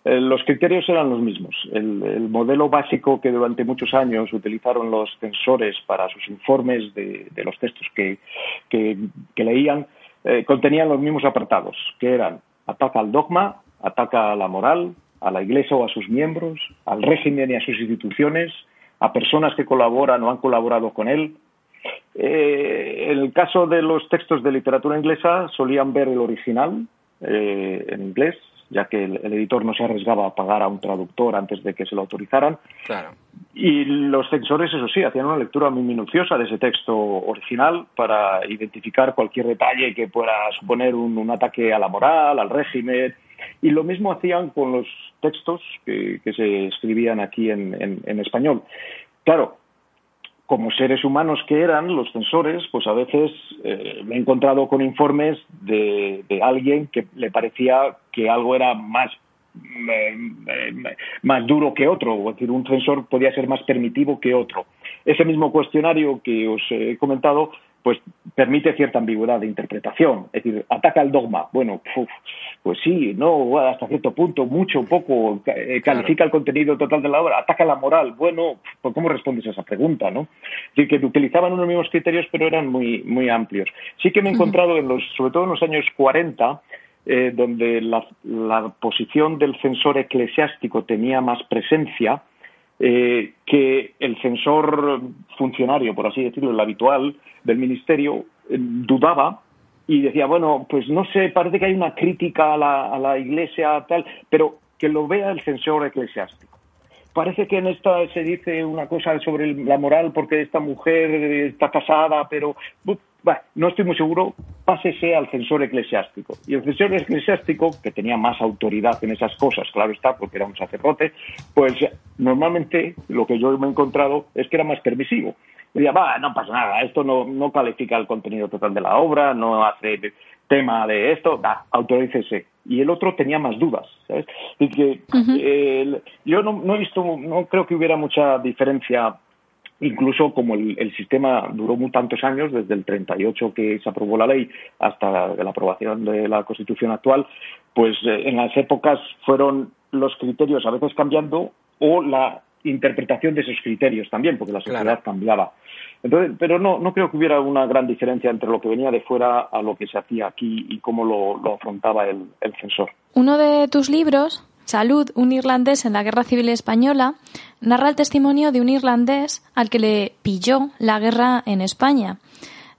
Eh, los criterios eran los mismos. El, modelo básico que durante muchos años utilizaron los censores para sus informes de, los textos que, leían eh, contenían los mismos apartados, que eran ataca al dogma, ataca a la moral, a la Iglesia o a sus miembros, al régimen y a sus instituciones, a personas que colaboran o han colaborado con él. Eh, en el caso de los textos de literatura inglesa solían ver el original eh, en inglés, ya que el, editor no se arriesgaba a pagar a un traductor antes de que se lo autorizaran. Y los censores, eso sí, hacían una lectura muy minuciosa de ese texto original para identificar cualquier detalle que pueda suponer un ataque a la moral, al régimen, y lo mismo hacían con los textos que, se escribían aquí en, español. Claro, como seres humanos que eran los censores, pues a veces eh, me he encontrado con informes de, alguien que le parecía que algo era más más duro que otro, es decir, un censor podía ser más permitivo que otro. Ese mismo cuestionario que os he comentado pues permite cierta ambigüedad de interpretación. Es decir, ataca el dogma. Bueno, pues sí, no, hasta cierto punto, mucho, poco, eh, califica el contenido total de la obra, ataca la moral. Bueno, pues ¿cómo respondes a esa pregunta? ¿no? Es decir, que utilizaban unos mismos criterios, pero eran muy, muy amplios. Sí que me he encontrado, en los, sobre todo en los años 40, eh, donde la, la posición del censor eclesiástico tenía más presencia, eh, que el censor funcionario, por así decirlo, el habitual del ministerio, eh, dudaba y decía, bueno, pues no sé, parece que hay una crítica a la, a la Iglesia, tal, pero que lo vea el censor eclesiástico. Parece que en esta se dice una cosa sobre la moral porque esta mujer está casada, pero no estoy muy seguro, pásese al censor eclesiástico. Y el censor eclesiástico, que tenía más autoridad en esas cosas, claro está, porque era un sacerdote, pues normalmente lo que yo me he encontrado es que era más permisivo. Decía, va, no pasa nada, esto no, no califica el contenido total de la obra, no hace tema de esto, va, autorícese. Y el otro tenía más dudas, ¿sabes? Y que yo no, no he visto, no creo que hubiera mucha diferencia incluso como el, sistema duró muy tantos años, desde el 38 que se aprobó la ley hasta la, aprobación de la Constitución actual, pues eh, en las épocas fueron los criterios a veces cambiando o la interpretación de esos criterios también, porque la sociedad cambiaba. Entonces, pero no, no creo que hubiera una gran diferencia entre lo que venía de fuera a lo que se hacía aquí y cómo lo, afrontaba el censor. Uno de tus libros Salud, un irlandés en la Guerra Civil Española, narra el testimonio de un irlandés al que le pilló la guerra en España.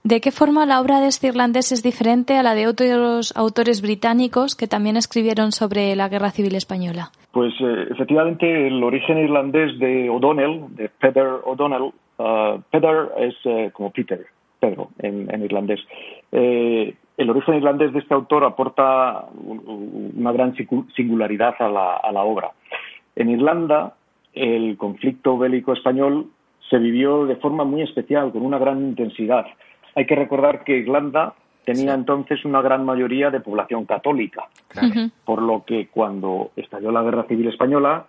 ¿De qué forma la obra de este irlandés es diferente a la de otros autores británicos que también escribieron sobre la Guerra Civil Española? Pues eh, efectivamente el origen irlandés de O'Donnell, de Peter O'Donnell, uh, Peter es eh, como Peter, Pedro en, irlandés. Eh, el origen irlandés de este autor aporta una gran singularidad a la, obra. En Irlanda, el conflicto bélico español se vivió de forma muy especial, con una gran intensidad. Hay que recordar que Irlanda tenía entonces una gran mayoría de población católica, por lo que cuando estalló la Guerra Civil Española,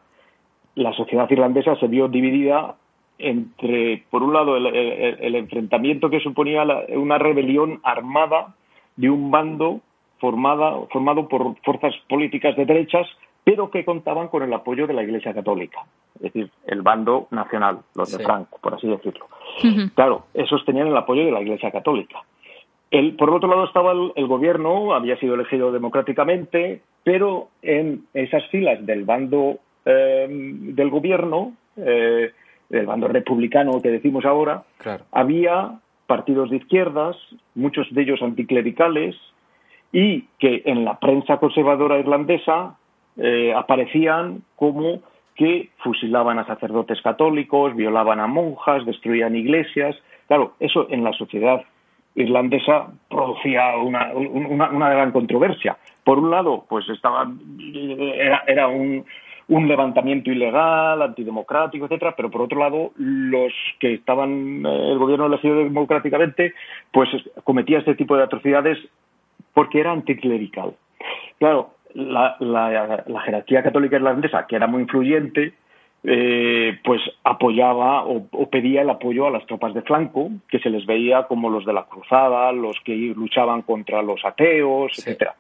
la sociedad irlandesa se vio dividida entre, por un lado, el enfrentamiento que suponía una rebelión armada de un bando formada, formado por fuerzas políticas de derechas pero que contaban con el apoyo de la Iglesia Católica, es decir, el bando nacional, los de Franco, por así decirlo. Claro, esos tenían el apoyo de la Iglesia Católica. El, por otro lado estaba el, gobierno, había sido elegido democráticamente, pero en esas filas del bando eh, del gobierno, eh, del bando republicano que decimos ahora, había partidos de izquierdas, muchos de ellos anticlericales, y que en la prensa conservadora irlandesa eh, aparecían como que fusilaban a sacerdotes católicos, violaban a monjas, destruían iglesias. Claro, eso en la sociedad irlandesa producía una, una, gran controversia. Por un lado, pues estaba, era, era un, un levantamiento ilegal, antidemocrático, etcétera, pero por otro lado, los que estaban, eh, el gobierno elegido democráticamente, pues cometía este tipo de atrocidades porque era anticlerical. Claro, la, jerarquía católica irlandesa, que era muy influyente, eh, pues apoyaba o, pedía el apoyo a las tropas de flanco, que se les veía como los de la cruzada, los que luchaban contra los ateos, etcétera.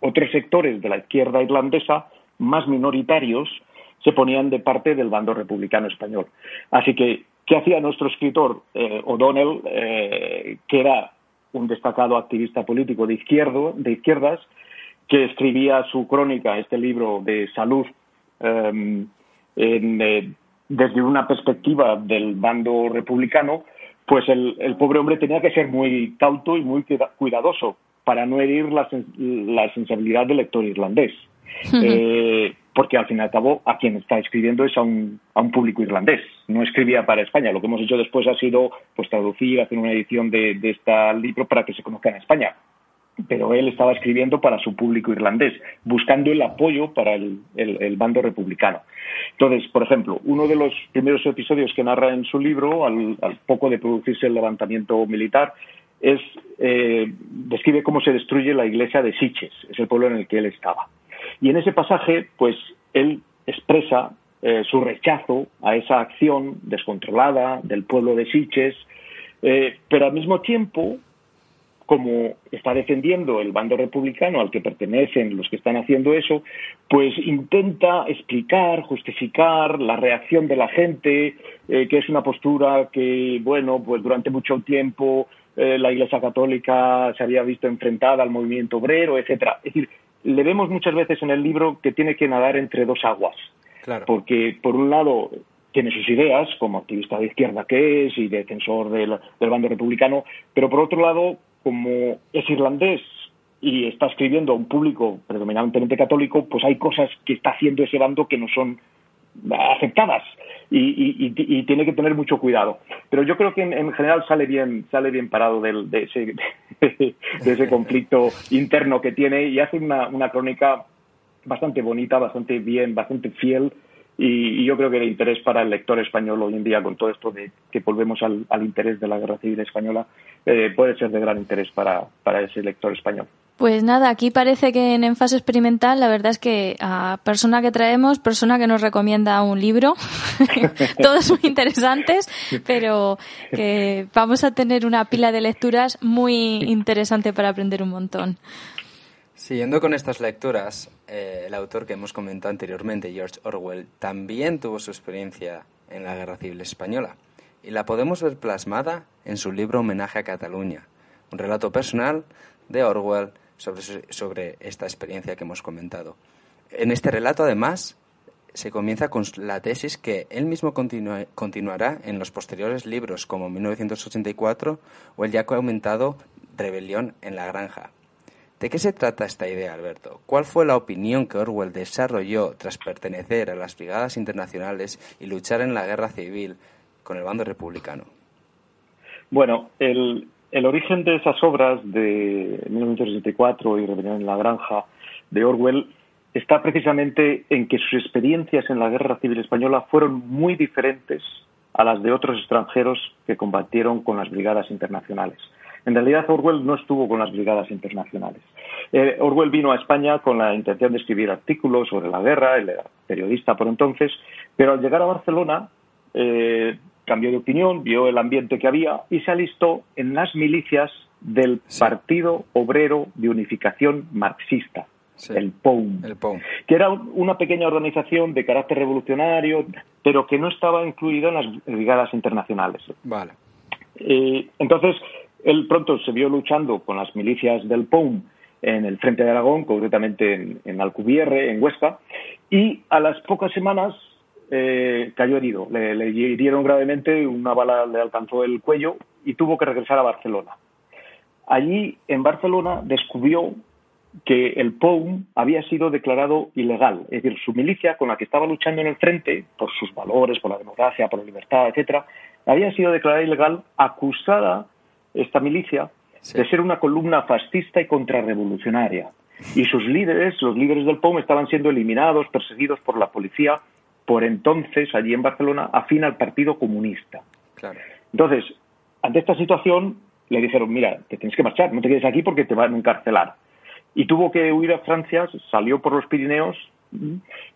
Otros sectores de la izquierda irlandesa, más minoritarios, se ponían de parte del bando republicano español. Así que, ¿qué hacía nuestro escritor eh, O'Donnell, eh, que era un destacado activista político de, izquierdo, de izquierdas, que escribía su crónica, este libro de salud, em, eh, desde una perspectiva del bando republicano, pues el, pobre hombre tenía que ser muy cauto y muy cuidadoso para no herir la, sensibilidad del lector irlandés. Eh, porque al fin y al cabo a quien está escribiendo es a un, a un público irlandés, no escribía para España. Lo que hemos hecho después ha sido pues traducir, hacer una edición de, de este libro para que se conozca en España pero él estaba escribiendo para su público irlandés, buscando el apoyo para el, bando republicano. Entonces, por ejemplo, uno de los primeros episodios que narra en su libro, al, poco de producirse el levantamiento militar, es eh, describe cómo se destruye la iglesia de Siches, es el pueblo en el que él estaba. Y en ese pasaje, pues él expresa eh, su rechazo a esa acción descontrolada del pueblo de Siches, eh, pero al mismo tiempo como está defendiendo el bando republicano al que pertenecen los que están haciendo eso, pues intenta explicar, justificar la reacción de la gente, eh, que es una postura que, bueno, pues durante mucho tiempo eh, la Iglesia Católica se había visto enfrentada al movimiento obrero, etcétera. Es decir, le vemos muchas veces en el libro que tiene que nadar entre dos aguas. Claro. Porque, por un lado, tiene sus ideas, como activista de izquierda que es y defensor del bando republicano, pero por otro lado, como es irlandés y está escribiendo a un público predominantemente católico, pues hay cosas que está haciendo ese bando que no son aceptadas y, tiene que tener mucho cuidado. Pero yo creo que en, general sale bien, sale bien parado de, ese, de ese conflicto interno que tiene y hace una, crónica bastante bonita, bastante bien, bastante fiel y, yo creo que de interés para el lector español hoy en día, con todo esto de que volvemos al, interés de la guerra civil española, eh, puede ser de gran interés para ese lector español. Pues nada, aquí parece que en, fase experimental la verdad es que a persona que traemos, persona que nos recomienda un libro, todos muy interesantes, pero que vamos a tener una pila de lecturas muy interesante para aprender un montón. Siguiendo con estas lecturas, eh, el autor que hemos comentado anteriormente, George Orwell, también tuvo su experiencia en la Guerra Civil Española y la podemos ver plasmada en su libro Homenaje a Cataluña, un relato personal de Orwell sobre, sobre esta experiencia que hemos comentado. En este relato, además, se comienza con la tesis que él mismo continuará en los posteriores libros como 1984 o el ya comentado Rebelión en la Granja, ¿De qué se trata esta idea, Alberto? ¿Cuál fue la opinión que Orwell desarrolló tras pertenecer a las brigadas internacionales y luchar en la guerra civil con el bando republicano? Bueno, el, origen de esas obras de 1964 y Rebelión en la Granja de Orwell está precisamente en que sus experiencias en la guerra civil española fueron muy diferentes a las de otros extranjeros que combatieron con las brigadas internacionales. En realidad, Orwell no estuvo con las brigadas internacionales. Eh, Orwell vino a España con la intención de escribir artículos sobre la guerra, él era periodista por entonces, pero al llegar a Barcelona eh, cambió de opinión, vio el ambiente que había y se alistó en las milicias del Partido Obrero de Unificación Marxista, el POUM, que era una pequeña organización de carácter revolucionario, pero que no estaba incluida en las brigadas internacionales. Vale. Eh, entonces, él pronto se vio luchando con las milicias del POUM en el frente de Aragón, concretamente en, Alcubierre, en Huesca, y a las pocas semanas eh, cayó herido. Le, le, hirieron gravemente, una bala le alcanzó el cuello y tuvo que regresar a Barcelona. Allí, en Barcelona, descubrió que el POUM había sido declarado ilegal. Es decir, su milicia con la que estaba luchando en el frente, por sus valores, por la democracia, por la libertad, etcétera, había sido declarada ilegal, acusada esta milicia de ser una columna fascista y contrarrevolucionaria. Y sus líderes, los líderes del POUM, estaban siendo eliminados, perseguidos por la policía, por entonces, allí en Barcelona, afín al Partido Comunista. Entonces, ante esta situación, le dijeron, mira, te tienes que marchar, no te quedes aquí porque te van a encarcelar y tuvo que huir a Francia, salió por los Pirineos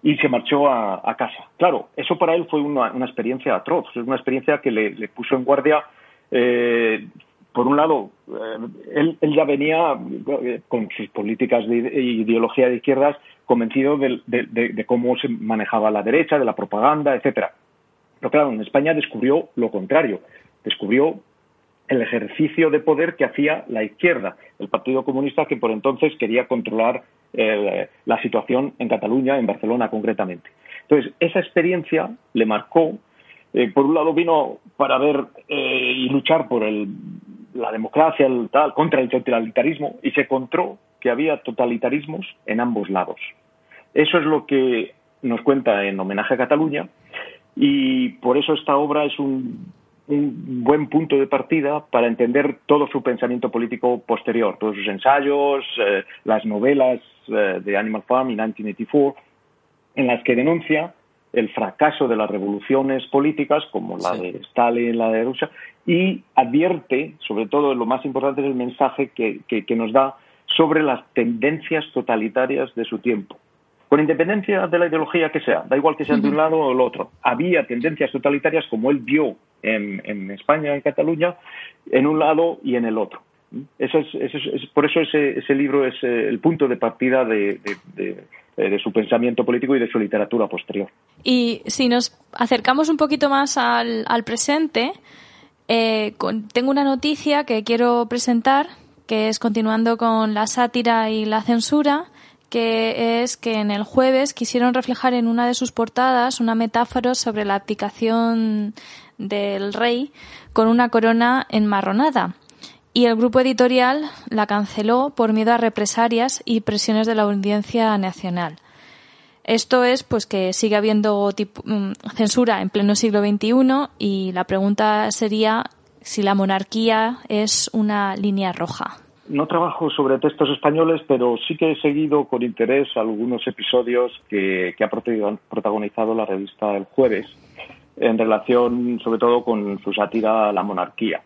y se marchó a, casa. Claro, eso para él fue una, experiencia atroz, una experiencia que le, puso en guardia. Eh, por un lado, eh, él, ya venía eh, con sus políticas de ideología de izquierdas convencido de, cómo se manejaba la derecha, de la propaganda, etcétera. Pero claro, en España descubrió lo contrario. Descubrió el ejercicio de poder que hacía la izquierda, el Partido Comunista que por entonces quería controlar la situación en Cataluña, en Barcelona concretamente. Entonces, esa experiencia le marcó, eh, por un lado vino para ver y luchar por la democracia, contra el totalitarismo, y se encontró que había totalitarismos en ambos lados. Eso es lo que nos cuenta en homenaje a Cataluña, y por eso esta obra es un un buen punto de partida para entender todo su pensamiento político posterior, todos sus ensayos, eh, las novelas eh, de Animal Farm y 1984, en las que denuncia el fracaso de las revoluciones políticas, como la de Stalin, la de Rusia, y advierte, sobre todo lo más importante es el mensaje que, que nos da sobre las tendencias totalitarias de su tiempo con independencia de la ideología que sea, da igual que sea de un lado o del otro. Había tendencias totalitarias como él vio en, España, en Cataluña, en un lado y en el otro. Eso es, por eso ese, libro es eh, el punto de partida de, su pensamiento político y de su literatura posterior. Y si nos acercamos un poquito más al, presente, eh, tengo una noticia que quiero presentar, que es continuando con la sátira y la censura que es que en el jueves quisieron reflejar en una de sus portadas una metáfora sobre la abdicación del rey con una corona enmarronada. Y el grupo editorial la canceló por miedo a represalias y presiones de la audiencia nacional. Esto es pues que sigue habiendo mm, censura en pleno siglo XXI y la pregunta sería si la monarquía es una línea roja no trabajo sobre textos españoles, pero sí que he seguido con interés algunos episodios que, ha protagonizado la revista El Jueves, en relación sobre todo con su sátira a la monarquía.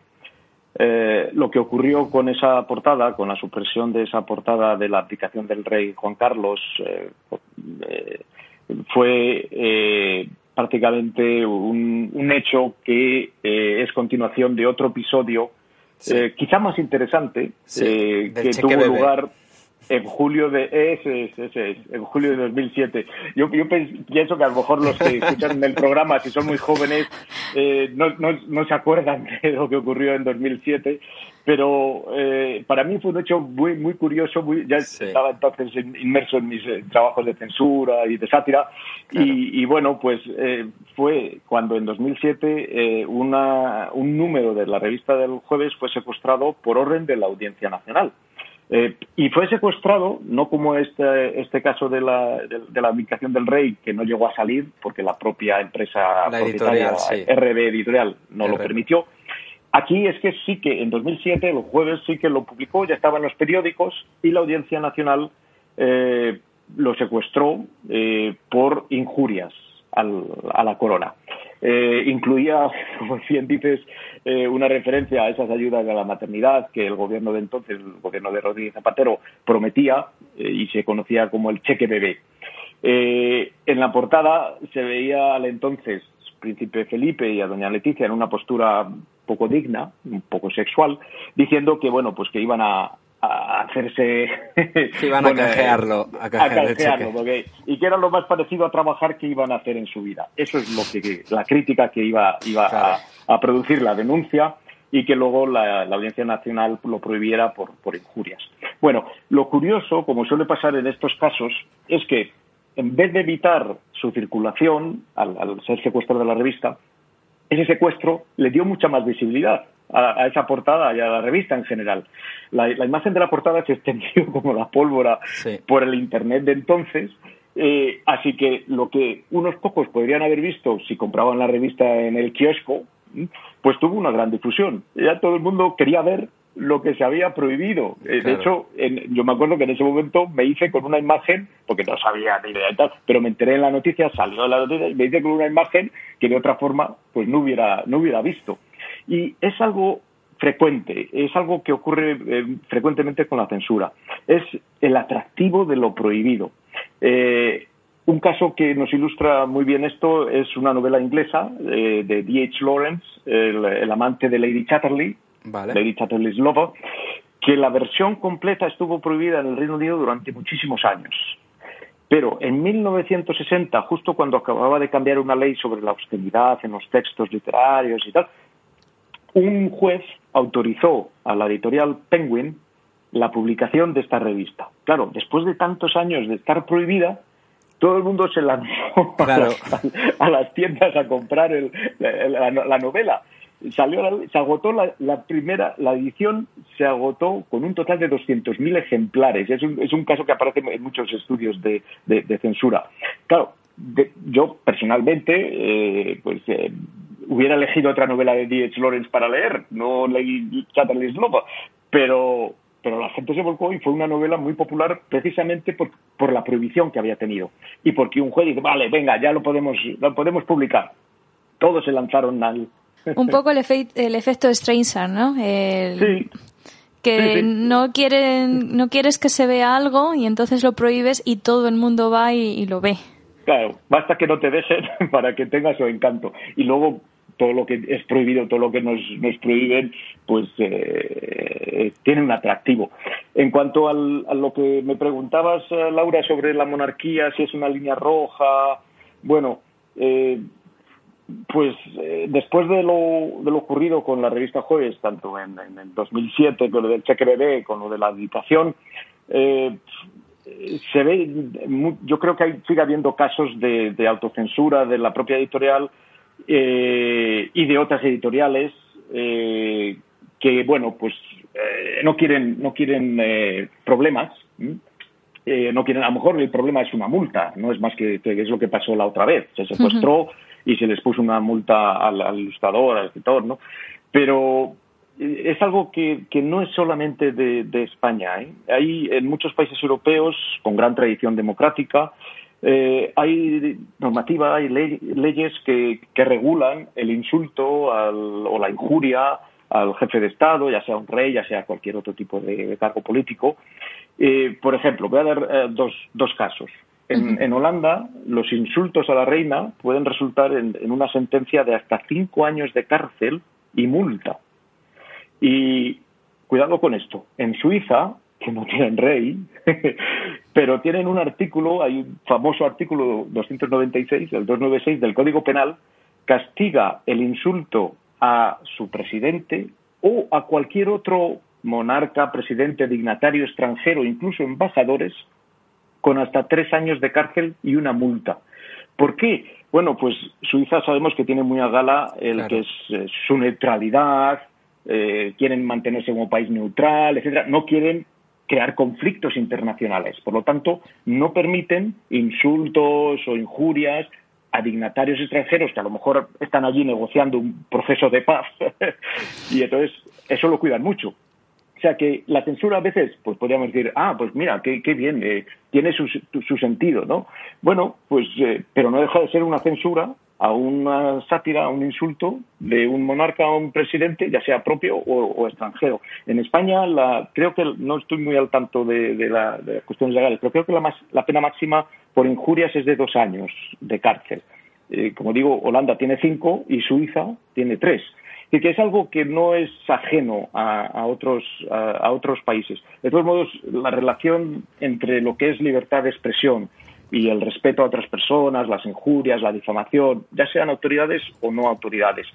Eh, lo que ocurrió con esa portada, con la supresión de esa portada de la abdicación del rey Juan Carlos, eh, eh, fue prácticamente un, un, hecho que es continuación de otro episodio eh, quizá más interesante, eh, que tuvo lugar en julio de ese ese en julio de 2007. Yo, yo pienso que a lo mejor los que escuchan el programa, si son muy jóvenes, eh, no, no, no, se acuerdan de lo que ocurrió en 2007, pero eh, para mí fue un hecho muy muy curioso. Muy, ya estaba entonces inmerso en mis eh, trabajos de censura y de sátira, y, y, bueno, pues eh, fue cuando en 2007 una, un número de la revista del jueves fue secuestrado por orden de la Audiencia Nacional. Eh, y fue secuestrado, no como este, este caso de la, de, la abdicación del rey, que no llegó a salir porque la propia empresa editorial, RB Editorial no lo permitió. Aquí es que sí que en 2007, el jueves sí que lo publicó, ya estaba en los periódicos y la Audiencia Nacional eh, lo secuestró eh, por injurias a la corona. Eh, incluía, como bien dices, eh, una referencia a esas ayudas a la maternidad que el gobierno de entonces, el gobierno de Rodríguez Zapatero, prometía eh, y se conocía como el cheque bebé. en la portada se veía al entonces príncipe Felipe y a doña Leticia en una postura poco digna, un poco sexual, diciendo que bueno, pues que iban a, hacerse... Que iban a canjearlo. A canjearlo, y que era lo más parecido a trabajar que iban a hacer en su vida. Eso es lo que la crítica que iba, iba a, producir la denuncia y que luego la, Audiencia Nacional lo prohibiera por, por injurias. Bueno, lo curioso, como suele pasar en estos casos, es que en vez de evitar su circulación al, ser secuestro de la revista, ese secuestro le dio mucha más visibilidad a, esa portada y a la revista en general. La, imagen de la portada se extendió como la pólvora por el Internet de entonces, eh, así que lo que unos pocos podrían haber visto si compraban la revista en el kiosco, pues tuvo una gran difusión. Ya todo el mundo quería ver lo que se había prohibido. Eh, de hecho, yo me acuerdo que en ese momento me hice con una imagen, porque no sabía ni idea de tal, pero me enteré en la noticia, salió en la noticia y me hice con una imagen que de otra forma pues no hubiera, no hubiera visto. Y es algo frecuente, es algo que ocurre eh, frecuentemente con la censura. Es el atractivo de lo prohibido. Eh, un caso que nos ilustra muy bien esto es una novela inglesa de D.H. Lawrence, el, amante de Lady Chatterley, vale. Lady Chatterley's Lover, que la versión completa estuvo prohibida en el Reino Unido durante muchísimos años. Pero en 1960, justo cuando acababa de cambiar una ley sobre la austeridad en los textos literarios y tal, un juez autorizó a la editorial Penguin la publicación de esta revista. Claro, después de tantos años de estar prohibida, todo el mundo se lanzó a, las, tiendas a comprar la, novela. Salió se agotó la, primera la edición se agotó con un total de 200.000 ejemplares. Es un, es un caso que aparece en muchos estudios de, censura. Claro yo personalmente eh, pues eh, hubiera elegido otra novela de D.H. Lawrence para leer no leí Chatterley's Love pero pero la gente se volcó y fue una novela muy popular precisamente por, por la prohibición que había tenido y porque un juez dice vale venga ya lo podemos lo podemos publicar todos se lanzaron al un poco el, el efecto Stranger, ¿no? sí. Que no quieren, no quieres que se vea algo y entonces lo prohíbes y todo el mundo va y, lo ve. Claro, basta que no te dejen para que tenga su encanto. Y luego todo lo que es prohibido, todo lo que nos, nos prohíben, pues eh, tiene un atractivo. En cuanto al, a lo que me preguntabas, eh, Laura, sobre la monarquía, si es una línea roja, bueno, eh, pues eh, después de lo, de lo ocurrido con la revista Jueves, tanto en, en, 2007 con lo del cheque bebé, con lo de la habitación, eh, se ve, yo creo que hay, sigue habiendo casos de, autocensura de la propia editorial eh, y de otras editoriales que, bueno, pues no quieren, no quieren problemas. no quieren, a lo mejor el problema es una multa, no es más que, es lo que pasó la otra vez. Se secuestró y se les puso una multa al, ilustrador, al escritor, ¿no? Pero eh, es algo que, que no es solamente de, España. ¿eh? Hay en muchos países europeos con gran tradición democrática, eh, hay normativa, hay leyes que, que, regulan el insulto o la injuria al jefe de Estado, ya sea un rey, ya sea cualquier otro tipo de, cargo político. Eh, por ejemplo, voy a dar dos, dos casos. En, Holanda, los insultos a la reina pueden resultar en, una sentencia de hasta cinco años de cárcel y multa. Y cuidado con esto. En Suiza, que no tienen rey, pero tienen un artículo, hay un famoso artículo 296, el 296 del Código Penal, castiga el insulto a su presidente o a cualquier otro monarca, presidente, dignatario extranjero, incluso embajadores, con hasta tres años de cárcel y una multa. ¿Por qué? Bueno, pues Suiza sabemos que tiene muy a gala el que es eh, su neutralidad, eh, quieren mantenerse como país neutral, etcétera. No quieren crear conflictos internacionales. Por lo tanto, no permiten insultos o injurias a dignatarios extranjeros que a lo mejor están allí negociando un proceso de paz. y entonces, eso lo cuidan mucho. O sea que la censura a veces, pues podríamos decir, ah, pues mira, qué, qué bien, eh, tiene su, su, sentido, ¿no? Bueno, pues, eh, pero no deja de ser una censura a una sátira, a un insulto de un monarca o un presidente, ya sea propio o, extranjero. En España, la, creo que no estoy muy al tanto de, de, la, de las cuestiones legales, pero creo que la, más, la pena máxima por injurias es de dos años de cárcel. Eh, como digo, Holanda tiene cinco y Suiza tiene tres. que es algo que no es ajeno a, otros, a, otros países. De todos modos, la relación entre lo que es libertad de expresión y el respeto a otras personas, las injurias, la difamación, ya sean autoridades o no autoridades,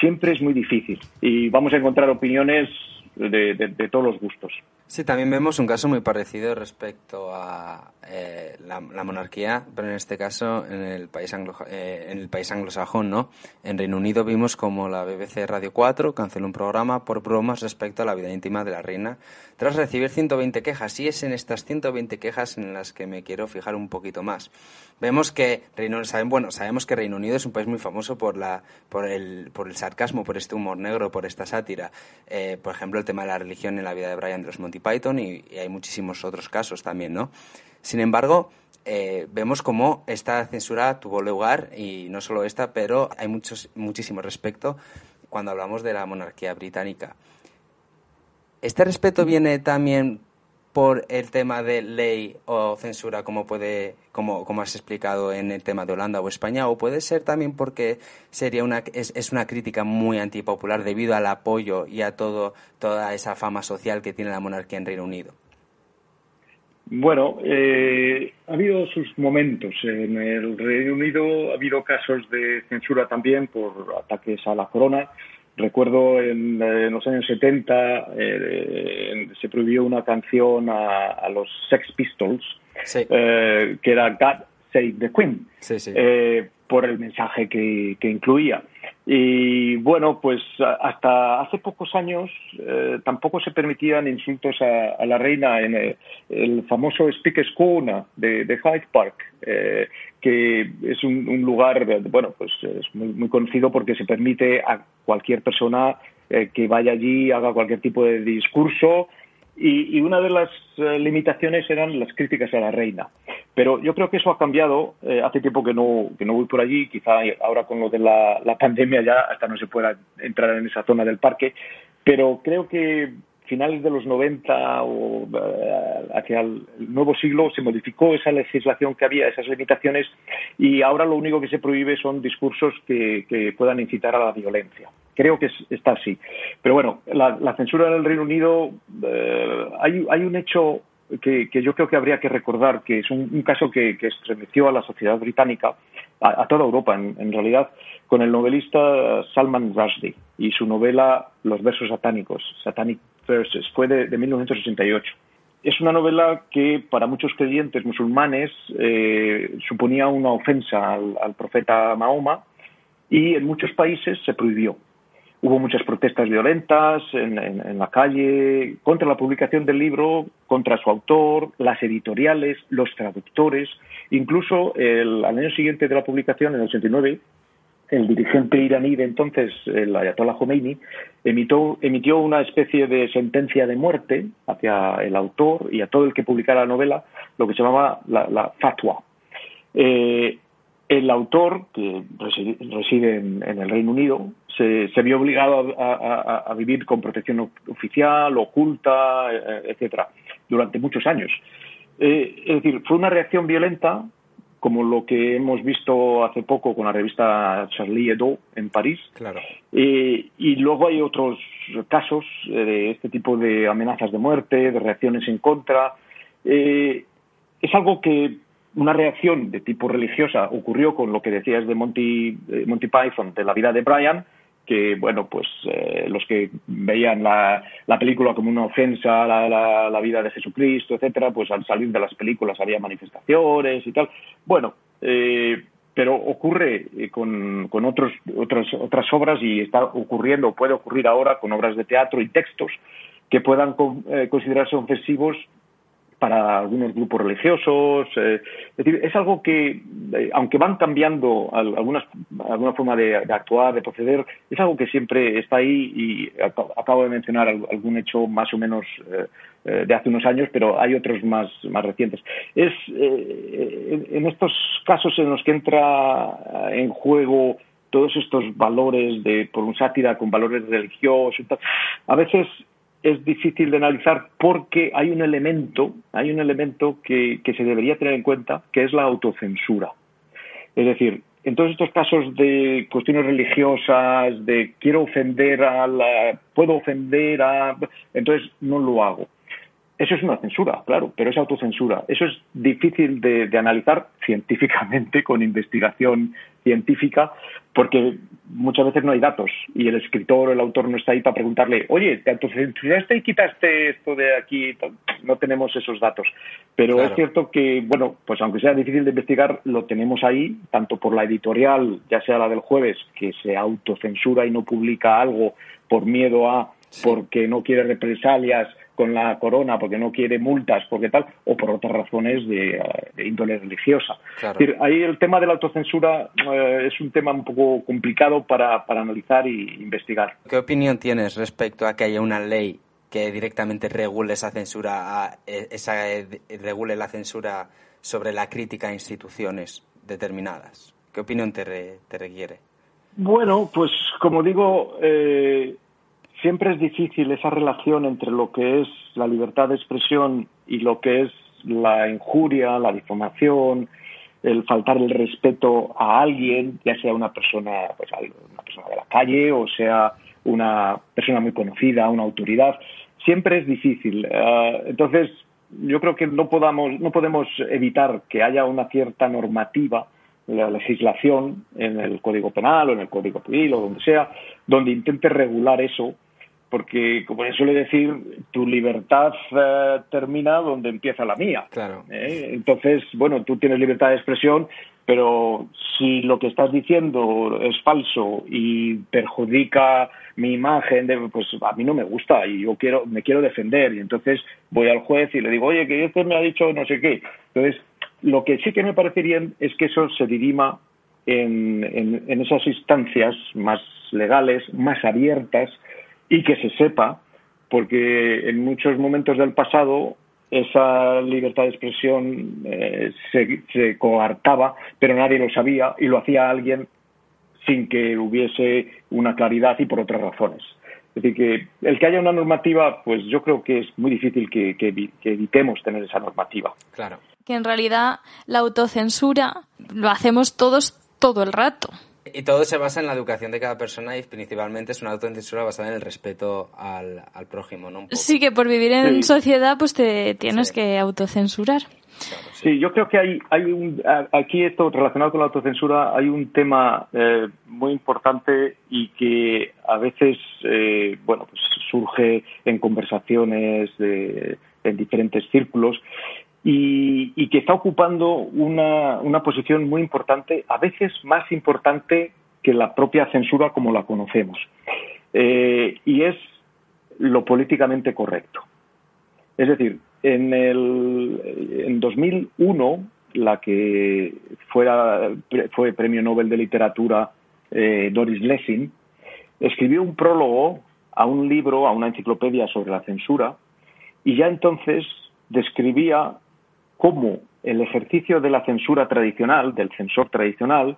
siempre es muy difícil y vamos a encontrar opiniones de todos los gustos. Sí, también vemos un caso muy parecido respecto a eh, la, monarquía, pero en este caso en el país eh, en el país anglosajón, ¿no? En Reino Unido vimos como la BBC Radio 4 canceló un programa por bromas respecto a la vida íntima de la reina tras recibir 120 quejas y es en estas 120 quejas en las que me quiero fijar un poquito más. Vemos que Reino saben, bueno, sabemos que Reino Unido es un país muy famoso por la por el por el sarcasmo, por este humor negro, por esta sátira. Eh, por ejemplo, el tema de la religión en la vida de Brian de los Monty Python y, hay muchísimos otros casos también, ¿no? Sin embargo, eh, vemos cómo esta censura tuvo lugar y no solo esta, pero hay muchos, muchísimo respecto cuando hablamos de la monarquía británica. ¿Este respeto viene también por el tema de ley o censura, como puede, como, como has explicado en el tema de Holanda o España, o puede ser también porque sería una, es, es una crítica muy antipopular debido al apoyo y a todo, toda esa fama social que tiene la monarquía en Reino Unido? Bueno, eh, ha habido sus momentos. En el Reino Unido ha habido casos de censura también por ataques a la corona. Recuerdo en, los años 70 eh, se prohibió una canción a, los Sex Pistols eh, que era God Save the Queen por el mensaje que incluía. Y bueno, pues hasta hace pocos años eh, tampoco se permitían insultos a, la reina en el, famoso Speaker's Corner de, Hyde Park, eh, que es un, lugar, bueno, pues es muy, conocido porque se permite a cualquier persona eh, que vaya allí, haga cualquier tipo de discurso y, una de las eh, limitaciones eran las críticas a la reina. Pero yo creo que eso ha cambiado. Eh, hace tiempo que no, que no voy por allí. Quizá ahora con lo de la, la pandemia ya hasta no se pueda entrar en esa zona del parque. Pero creo que finales de los 90 o eh, hacia el nuevo siglo se modificó esa legislación que había, esas limitaciones, y ahora lo único que se prohíbe son discursos que, puedan incitar a la violencia. Creo que está así. Pero bueno, la, censura en el Reino Unido, eh, hay, un hecho que, yo creo que habría que recordar, que es un, caso que, estremeció a la sociedad británica, a, toda Europa en, realidad, con el novelista Salman Rushdie y su novela Los versos satánicos, Satanic Verses, fue de, 1968. Es una novela que para muchos creyentes musulmanes eh, suponía una ofensa al, profeta Mahoma y en muchos países se prohibió. Hubo muchas protestas violentas en, la calle contra la publicación del libro, contra su autor, las editoriales, los traductores. Incluso el, al año siguiente de la publicación, en el 89, el dirigente iraní de entonces, el Ayatollah Khomeini, emitió, una especie de sentencia de muerte hacia el autor y a todo el que publicara la novela, lo que se llamaba la, fatwa. Eh, el autor, que reside, en, el Reino Unido, se, vio obligado a, vivir con protección oficial, oculta, eh, etcétera, durante muchos años. Eh, es decir, fue una reacción violenta como lo que hemos visto hace poco con la revista Charlie Hebdo en París. Claro. Eh, y luego hay otros casos eh, de este tipo de amenazas de muerte, de reacciones en contra. Eh, es algo que una reacción de tipo religiosa ocurrió con lo que decías de Monty, Monty Python, de la vida de Brian, que, bueno, pues eh, los que veían la, la, película como una ofensa a la, vida de Jesucristo, etcétera, pues al salir de las películas había manifestaciones y tal. Bueno, eh, pero ocurre eh, con, con otros, otras, otras obras y está ocurriendo, puede ocurrir ahora con obras de teatro y textos que puedan considerarse ofensivos para algunos grupos religiosos. Eh, es decir, es algo que, eh, aunque van cambiando algunas, alguna forma de, actuar, de proceder, es algo que siempre está ahí y acabo de mencionar algún hecho más o menos eh, de hace unos años, pero hay otros más, más recientes. Es en estos casos en los que entra en juego todos estos valores de por un sátira con valores religiosos, a veces es difícil de analizar porque hay un elemento, hay un elemento que, se debería tener en cuenta, que es la autocensura. Es decir, en todos estos casos de cuestiones religiosas, de quiero ofender a la, puedo ofender a, entonces no lo hago. Eso es una censura, claro, pero es autocensura. Eso es difícil de, analizar científicamente, con investigación científica, porque muchas veces no hay datos y el escritor o el autor no está ahí para preguntarle, oye, ¿te autocensuraste y quitaste esto de aquí? No tenemos esos datos. Pero es cierto que, bueno, pues aunque sea difícil de investigar, lo tenemos ahí, tanto por la editorial, ya sea la del jueves, que se autocensura y no publica algo por miedo a, porque no quiere represalias con la corona porque no quiere multas, porque tal, o por otras razones de, índole religiosa. ahí el tema de la autocensura eh, es un tema un poco complicado para, para analizar e investigar. ¿Qué opinión tienes respecto a que haya una ley que directamente regule esa censura, e, esa, eh, regule la censura sobre la crítica a instituciones determinadas? ¿Qué opinión te, te requiere? Bueno, pues como digo, eh, siempre es difícil esa relación entre lo que es la libertad de expresión y lo que es la injuria, la difamación, el faltar el respeto a alguien, ya sea una persona, pues una persona de la calle o sea una persona muy conocida, una autoridad, siempre es difícil. Eh, entonces, yo creo que no podamos, no podemos evitar que haya una cierta normativa la legislación en el Código Penal o en el Código Civil o donde sea, donde intente regular eso porque, como se suele decir, tu libertad eh, termina donde empieza la mía. Claro. ¿Eh? Entonces, bueno, tú tienes libertad de expresión, pero si lo que estás diciendo es falso y perjudica mi imagen, pues a mí no me gusta y yo quiero, me quiero defender y entonces voy al juez y le digo, oye, que este me ha dicho no sé qué. Entonces, lo que sí que me parecería es que eso se dirima en, en esas instancias más legales, más abiertas, y que se sepa, porque en muchos momentos del pasado esa libertad de expresión eh, se, coartaba, pero nadie lo sabía y lo hacía alguien sin que hubiese una claridad y por otras razones. Es decir, que el que haya una normativa, pues yo creo que es muy difícil que, que evitemos tener esa normativa. Claro. Que en realidad la autocensura lo hacemos todos todo el rato. Y todo se basa en la educación de cada persona y principalmente es una autocensura basada en el respeto al, prójimo, ¿no? Sí, que por vivir en sociedad pues te tienes que autocensurar. sí. yo creo que hay, hay un, aquí esto relacionado con la autocensura, hay un tema eh, muy importante y que a veces, eh, bueno, pues surge en conversaciones de, en diferentes círculos y, que está ocupando una, una, posición muy importante, a veces más importante que la propia censura como la conocemos. Eh, y es lo políticamente correcto. Es decir, en, el, en 2001, la que fuera, fue premio Nobel de Literatura, eh, Doris Lessing, escribió un prólogo a un libro, a una enciclopedia sobre la censura, y ya entonces describía cómo el ejercicio de la censura tradicional, del censor tradicional,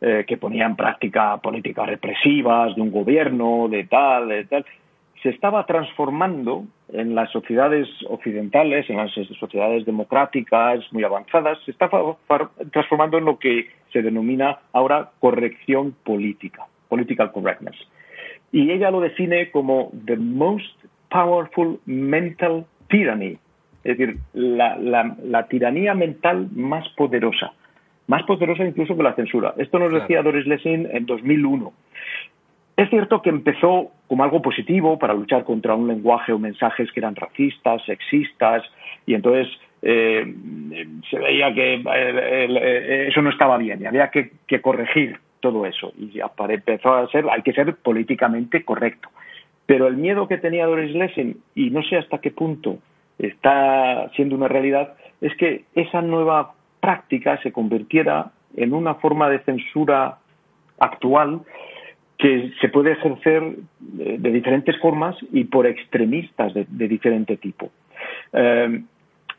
eh, que ponía en práctica políticas represivas de un gobierno, de tal, de tal, se estaba transformando en las sociedades occidentales, en las sociedades democráticas muy avanzadas, se estaba transformando en lo que se denomina ahora corrección política, political correctness. Y ella lo define como the most powerful mental tyranny es decir, la, tiranía mental más poderosa, más poderosa incluso que la censura. Esto nos decía Doris Lessing en 2001. Es cierto que empezó como algo positivo para luchar contra un lenguaje o mensajes que eran racistas, sexistas, y entonces eh, se veía que eh, eh, eso no estaba bien y había que, que corregir todo eso. Y empezó a ser, hay que ser políticamente correcto. Pero el miedo que tenía Doris Lessing, y no sé hasta qué punto está siendo una realidad, es que esa nueva práctica se convirtiera en una forma de censura actual que se puede ejercer eh, de diferentes formas y por extremistas de, diferente tipo. Eh,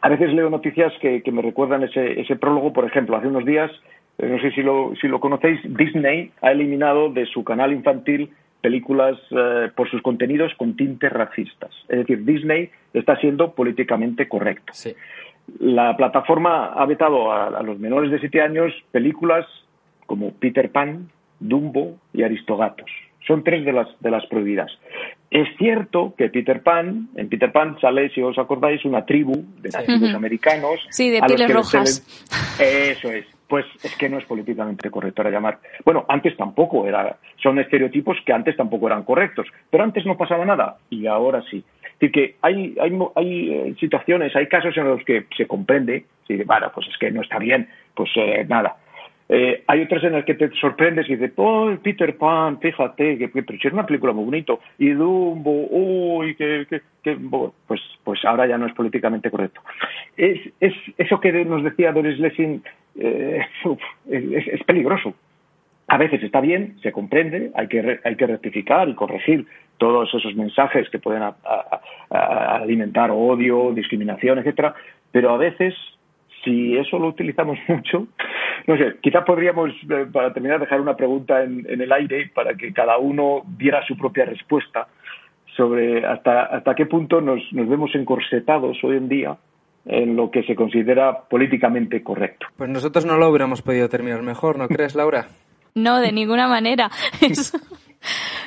a veces leo noticias que, me recuerdan ese, ese, prólogo, por ejemplo, hace unos días, eh, no sé si lo, si lo conocéis, Disney ha eliminado de su canal infantil películas eh, por sus contenidos con tintes racistas. Es decir, Disney está siendo políticamente correcto. La plataforma ha vetado a, los menores de siete años películas como Peter Pan, Dumbo y Aristogatos. Son tres de las, de las prohibidas. Es cierto que Peter Pan, en Peter Pan sale, si os acordáis, una tribu de nativos americanos. Sí, de pieles rojas. Eso es. Pues es que no es políticamente correcto ahora llamar. Bueno, antes tampoco era. Son estereotipos que antes tampoco eran correctos. Pero antes no pasaba nada y ahora sí. Es que hay, hay, hay eh, situaciones, hay casos en los que se comprende, si, bueno, pues es que no está bien, pues eh, nada. Eh, hay otras en las que te sorprendes y dices, oh, Peter Pan, fíjate, que, que es una película muy bonito. Y Dumbo, uy, que, que, pues, pues ahora ya no es políticamente correcto. Es, es eso que nos decía Doris Lessing, eh, es, es, peligroso. A veces está bien, se comprende, hay que, hay que rectificar y corregir todos esos mensajes que pueden alimentar odio, discriminación, etcétera, pero a veces si eso lo utilizamos mucho, no sé, quizás podríamos, eh, para terminar, dejar una pregunta en, el aire para que cada uno diera su propia respuesta sobre hasta, hasta qué punto nos, nos vemos encorsetados hoy en día en lo que se considera políticamente correcto. Pues nosotros no lo hubiéramos podido terminar mejor, ¿no crees, Laura? No, de ninguna manera.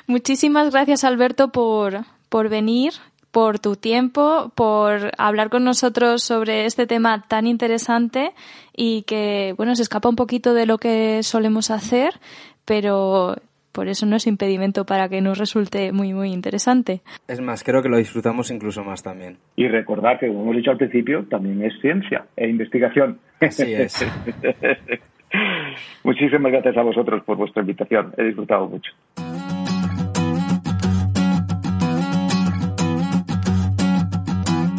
Muchísimas gracias, Alberto, por, por venir por tu tiempo, por hablar con nosotros sobre este tema tan interesante y que, bueno, se escapa un poquito de lo que solemos hacer, pero por eso no es impedimento para que nos resulte muy, muy interesante. Es más, creo que lo disfrutamos incluso más también. Y recordar que, como hemos dicho al principio, también es ciencia e investigación. Así es. Muchísimas gracias a vosotros por vuestra invitación. He disfrutado mucho.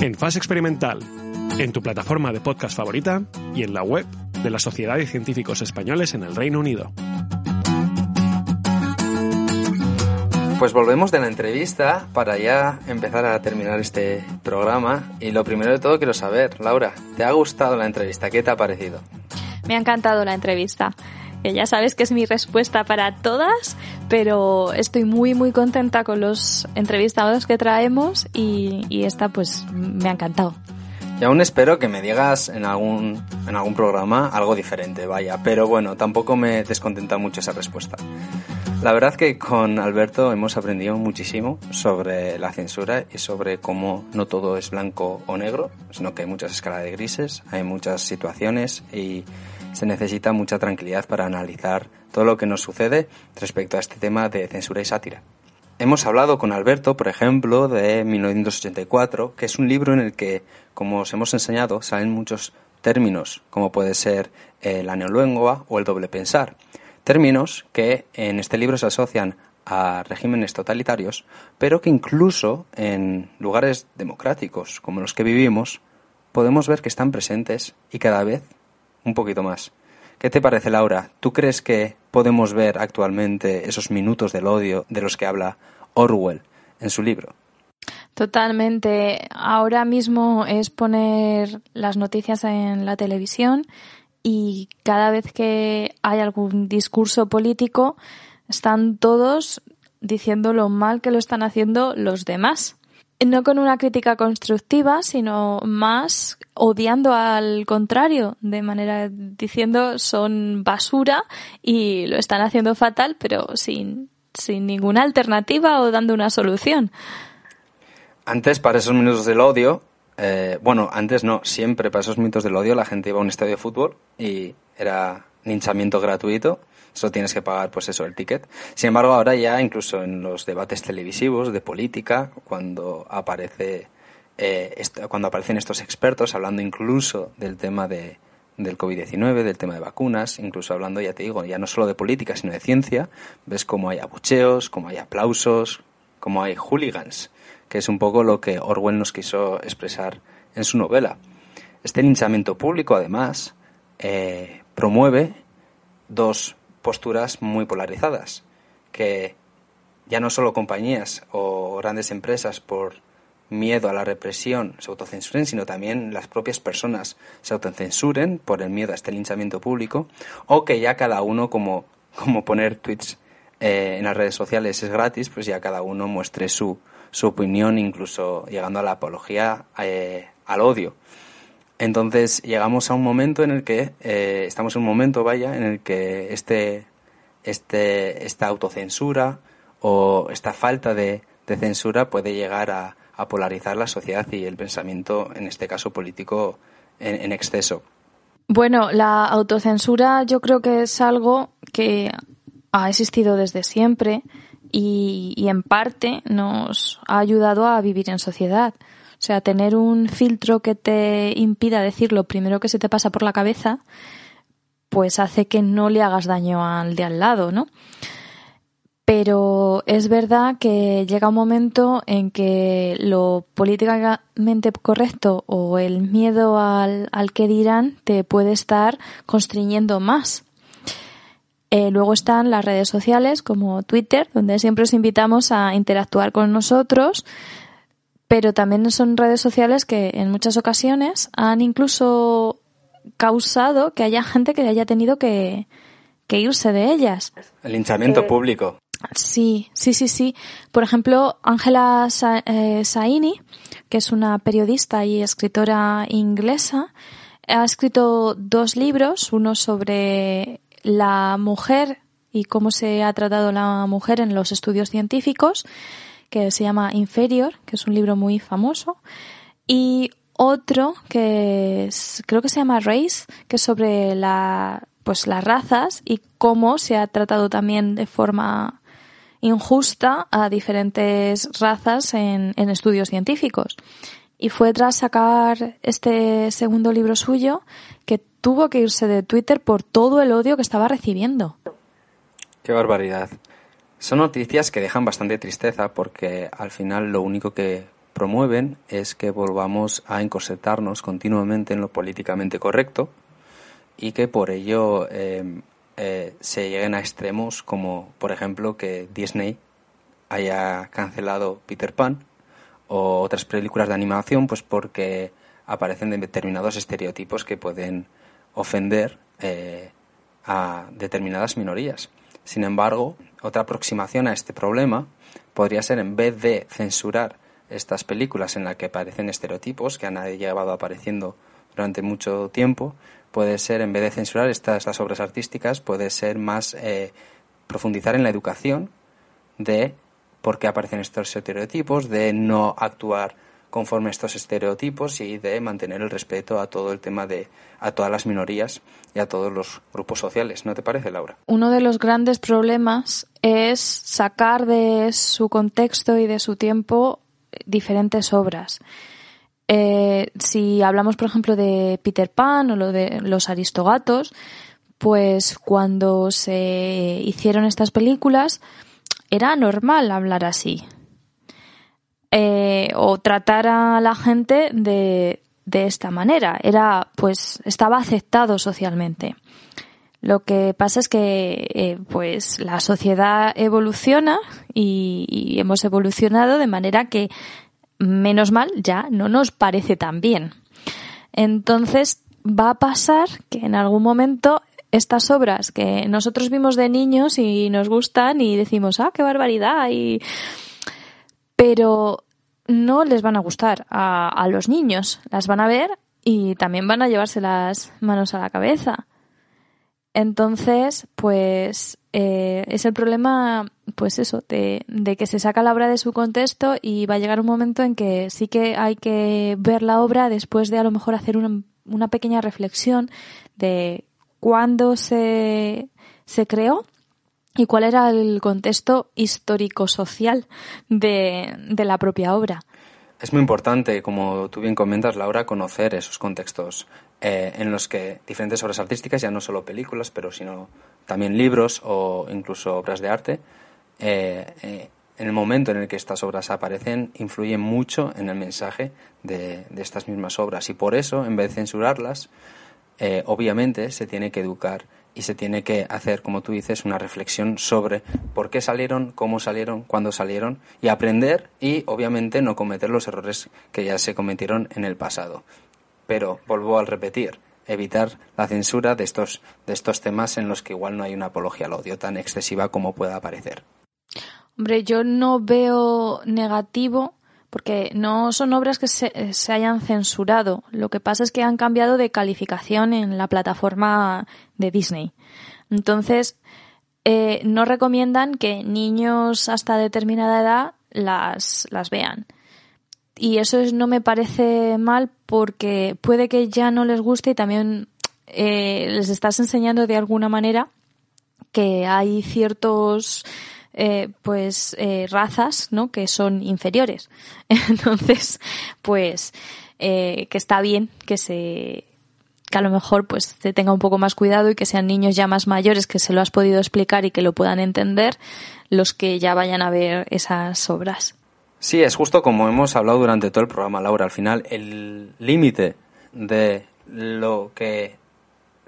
en Fase Experimental, en tu plataforma de podcast favorita y en la web de la Sociedad de Científicos Españoles en el Reino Unido. Pues volvemos de la entrevista para ya empezar a terminar este programa. Y lo primero de todo quiero saber, Laura, ¿te ha gustado la entrevista? ¿Qué te ha parecido? Me ha encantado la entrevista ya sabes que es mi respuesta para todas, pero estoy muy muy contenta con los entrevistados que traemos y, esta pues me ha encantado. Y aún espero que me digas en algún, en algún programa algo diferente, vaya, pero bueno, tampoco me descontenta mucho esa respuesta. La verdad que con Alberto hemos aprendido muchísimo sobre la censura y sobre cómo no todo es blanco o negro, sino que hay muchas escalas de grises, hay muchas situaciones y se necesita mucha tranquilidad para analizar todo lo que nos sucede respecto a este tema de censura y sátira. Hemos hablado con Alberto, por ejemplo, de 1984, que es un libro en el que, como os hemos enseñado, salen muchos términos, como puede ser la neolengua o el doble pensar. Términos que en este libro se asocian a regímenes totalitarios, pero que incluso en lugares democráticos como los que vivimos, podemos ver que están presentes y cada vez un poquito más. ¿Qué te parece, Laura? ¿Tú crees que podemos ver actualmente esos minutos del odio de los que habla Orwell en su libro? Totalmente. Ahora mismo es poner las noticias en la televisión y cada vez que hay algún discurso político están todos diciendo lo mal que lo están haciendo los demás no con una crítica constructiva, sino más odiando al contrario, de manera diciendo son basura y lo están haciendo fatal, pero sin, sin ninguna alternativa o dando una solución. Antes, para esos minutos del odio, eh, bueno, antes no, siempre para esos minutos del odio la gente iba a un estadio de fútbol y era linchamiento gratuito Solo tienes que pagar, pues eso, el ticket. Sin embargo, ahora ya incluso en los debates televisivos de política, cuando aparece eh, cuando aparecen estos expertos hablando incluso del tema de, del COVID-19, del tema de vacunas, incluso hablando, ya te digo, ya no solo de política, sino de ciencia, ves cómo hay abucheos, cómo hay aplausos, cómo hay hooligans, que es un poco lo que Orwell nos quiso expresar en su novela. Este linchamiento público, además, eh, promueve dos posturas muy polarizadas, que ya no solo compañías o grandes empresas por miedo a la represión se autocensuren, sino también las propias personas se autocensuren por el miedo a este linchamiento público, o que ya cada uno, como, como poner tweets eh, en las redes sociales es gratis, pues ya cada uno muestre su, su opinión, incluso llegando a la apología eh, al odio. Entonces llegamos a un momento en el que, eh, estamos en un momento, vaya, en el que este, este, esta autocensura o esta falta de, censura puede llegar a, polarizar la sociedad y el pensamiento, en este caso político, en, exceso. Bueno, la autocensura yo creo que es algo que ha existido desde siempre y, en parte nos ha ayudado a vivir en sociedad. O sea, tener un filtro que te impida decir lo primero que se te pasa por la cabeza, pues hace que no le hagas daño al de al lado, ¿no? Pero es verdad que llega un momento en que lo políticamente correcto o el miedo al, al que dirán te puede estar constriñendo más. Eh, luego están las redes sociales como Twitter, donde siempre os invitamos a interactuar con nosotros, pero también son redes sociales que en muchas ocasiones han incluso causado que haya gente que haya tenido que, irse de ellas. El linchamiento eh, público. Sí, sí, sí, sí. Por ejemplo, Ángela eh, Saini, que es una periodista y escritora inglesa, ha escrito dos libros, uno sobre la mujer y cómo se ha tratado la mujer en los estudios científicos que se llama Inferior, que es un libro muy famoso, y otro que creo que se llama Race, que es sobre la, pues las razas y cómo se ha tratado también de forma injusta a diferentes razas en, en estudios científicos. Y fue tras sacar este segundo libro suyo que tuvo que irse de Twitter por todo el odio que estaba recibiendo. Qué barbaridad. Son noticias que dejan bastante tristeza porque al final lo único que promueven es que volvamos a encorsetarnos continuamente en lo políticamente correcto y que por ello em, eh, se lleguen a extremos como por ejemplo que Disney haya cancelado Peter Pan o otras películas de animación pues porque aparecen determinados estereotipos que pueden ofender eh, a determinadas minorías. Sin embargo, otra aproximación a este problema podría ser, en vez de censurar estas películas en las que aparecen estereotipos que han llevado apareciendo durante mucho tiempo, puede ser, en vez de censurar estas, obras artísticas, puede ser más eh, profundizar en la educación de por qué aparecen estos estereotipos, de no actuar conforme a estos estereotipos y de mantener el respeto a todo el tema de a todas las minorías y a todos los grupos sociales. ¿No te parece, Laura? Uno de los grandes problemas es sacar de su contexto y de su tiempo diferentes obras. Eh, si hablamos, por ejemplo, de Peter Pan o lo de los Aristogatos, pues cuando se hicieron estas películas era normal hablar así. Eh, o tratar a la gente de, de esta manera. Era, pues, estaba aceptado socialmente. Lo que pasa es que, eh, pues, la sociedad evoluciona y, hemos evolucionado de manera que, menos mal, ya no nos parece tan bien. Entonces, va a pasar que en algún momento estas obras que nosotros vimos de niños y nos gustan y decimos, ah, qué barbaridad, y pero no les van a gustar a, los niños. Las van a ver y también van a llevarse las manos a la cabeza. Entonces, pues eh, es el problema, pues eso, de, que se saca la obra de su contexto y va a llegar un momento en que sí que hay que ver la obra después de a lo mejor hacer una, una pequeña reflexión de cuándo se, se creó y cuál era el contexto histórico-social de, la propia obra. Es muy importante, como tú bien comentas, Laura, conocer esos contextos eh, en los que diferentes obras artísticas, ya no solo películas, pero sino también libros o incluso obras de arte, eh, eh, en el momento en el que estas obras aparecen, influyen mucho en el mensaje de, de estas mismas obras. Y por eso, en vez de censurarlas, obviamente se tiene que educar y se tiene que hacer, como tú dices, una reflexión sobre por qué salieron, cómo salieron, cuándo salieron y aprender y obviamente no cometer los errores que ya se cometieron en el pasado. Pero vuelvo a repetir, evitar la censura de estos, de estos temas en los que igual no hay una apología al odio tan excesiva como pueda parecer. Hombre, yo no veo negativo porque no son obras que se, hayan censurado. Lo que pasa es que han cambiado de calificación en la plataforma de Disney. Entonces, eh, no recomiendan que niños hasta determinada edad las, las vean. Y eso no me parece mal porque puede que ya no les guste y también eh, les estás enseñando de alguna manera que hay ciertos eh, pues eh, razas no que son inferiores entonces pues que está bien que se que a lo mejor pues se tenga un poco más cuidado y que sean niños ya más mayores que se lo has podido explicar y que lo puedan entender los que ya vayan a ver esas obras. Sí, es justo como hemos hablado durante todo el programa, Laura. Al final, el límite de lo que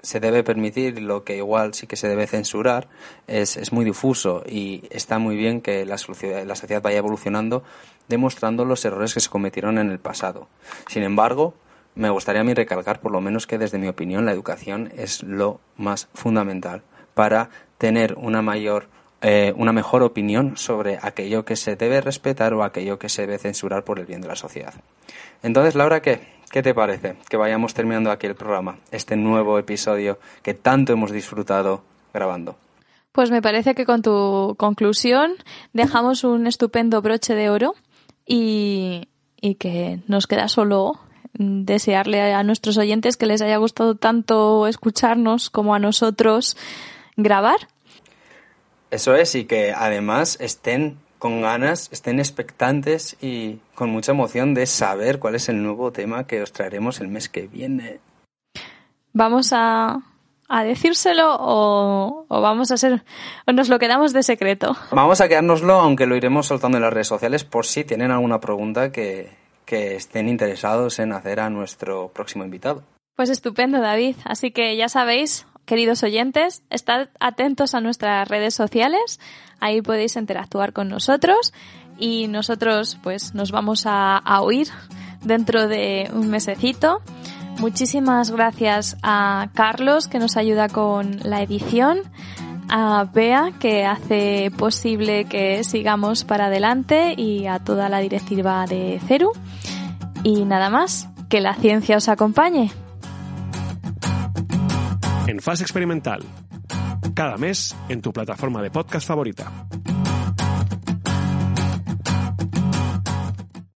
se debe permitir y lo que igual sí que se debe censurar es, es muy difuso y está muy bien que la sociedad, la sociedad vaya evolucionando demostrando los errores que se cometieron en el pasado. Sin embargo, me gustaría a mí recalcar por lo menos que desde mi opinión la educación es lo más fundamental para tener una mayor eh, una mejor opinión sobre aquello que se debe respetar o aquello que se debe censurar por el bien de la sociedad. Entonces, Laura, ¿qué? ¿Qué te parece que vayamos terminando aquí el programa, este nuevo episodio que tanto hemos disfrutado grabando? Pues me parece que con tu conclusión dejamos un estupendo broche de oro y, y que nos queda solo desearle a nuestros oyentes que les haya gustado tanto escucharnos como a nosotros grabar eso es, y que además estén con ganas, estén expectantes y con mucha emoción de saber cuál es el nuevo tema que os traeremos el mes que viene. ¿Vamos a, a decírselo o, o, vamos a ser o nos lo quedamos de secreto? Vamos a quedárnoslo, aunque lo iremos soltando en las redes sociales por si tienen alguna pregunta que, que estén interesados en hacer a nuestro próximo invitado. Pues estupendo, David. Así que ya sabéis, queridos oyentes, estad atentos a nuestras redes sociales, ahí podéis interactuar con nosotros y nosotros pues nos vamos a, oír dentro de un mesecito. Muchísimas gracias a Carlos que nos ayuda con la edición, a Bea que hace posible que sigamos para adelante y a toda la directiva de CERU. Y nada más, que la ciencia os acompañe en fase experimental. Cada mes en tu plataforma de podcast favorita.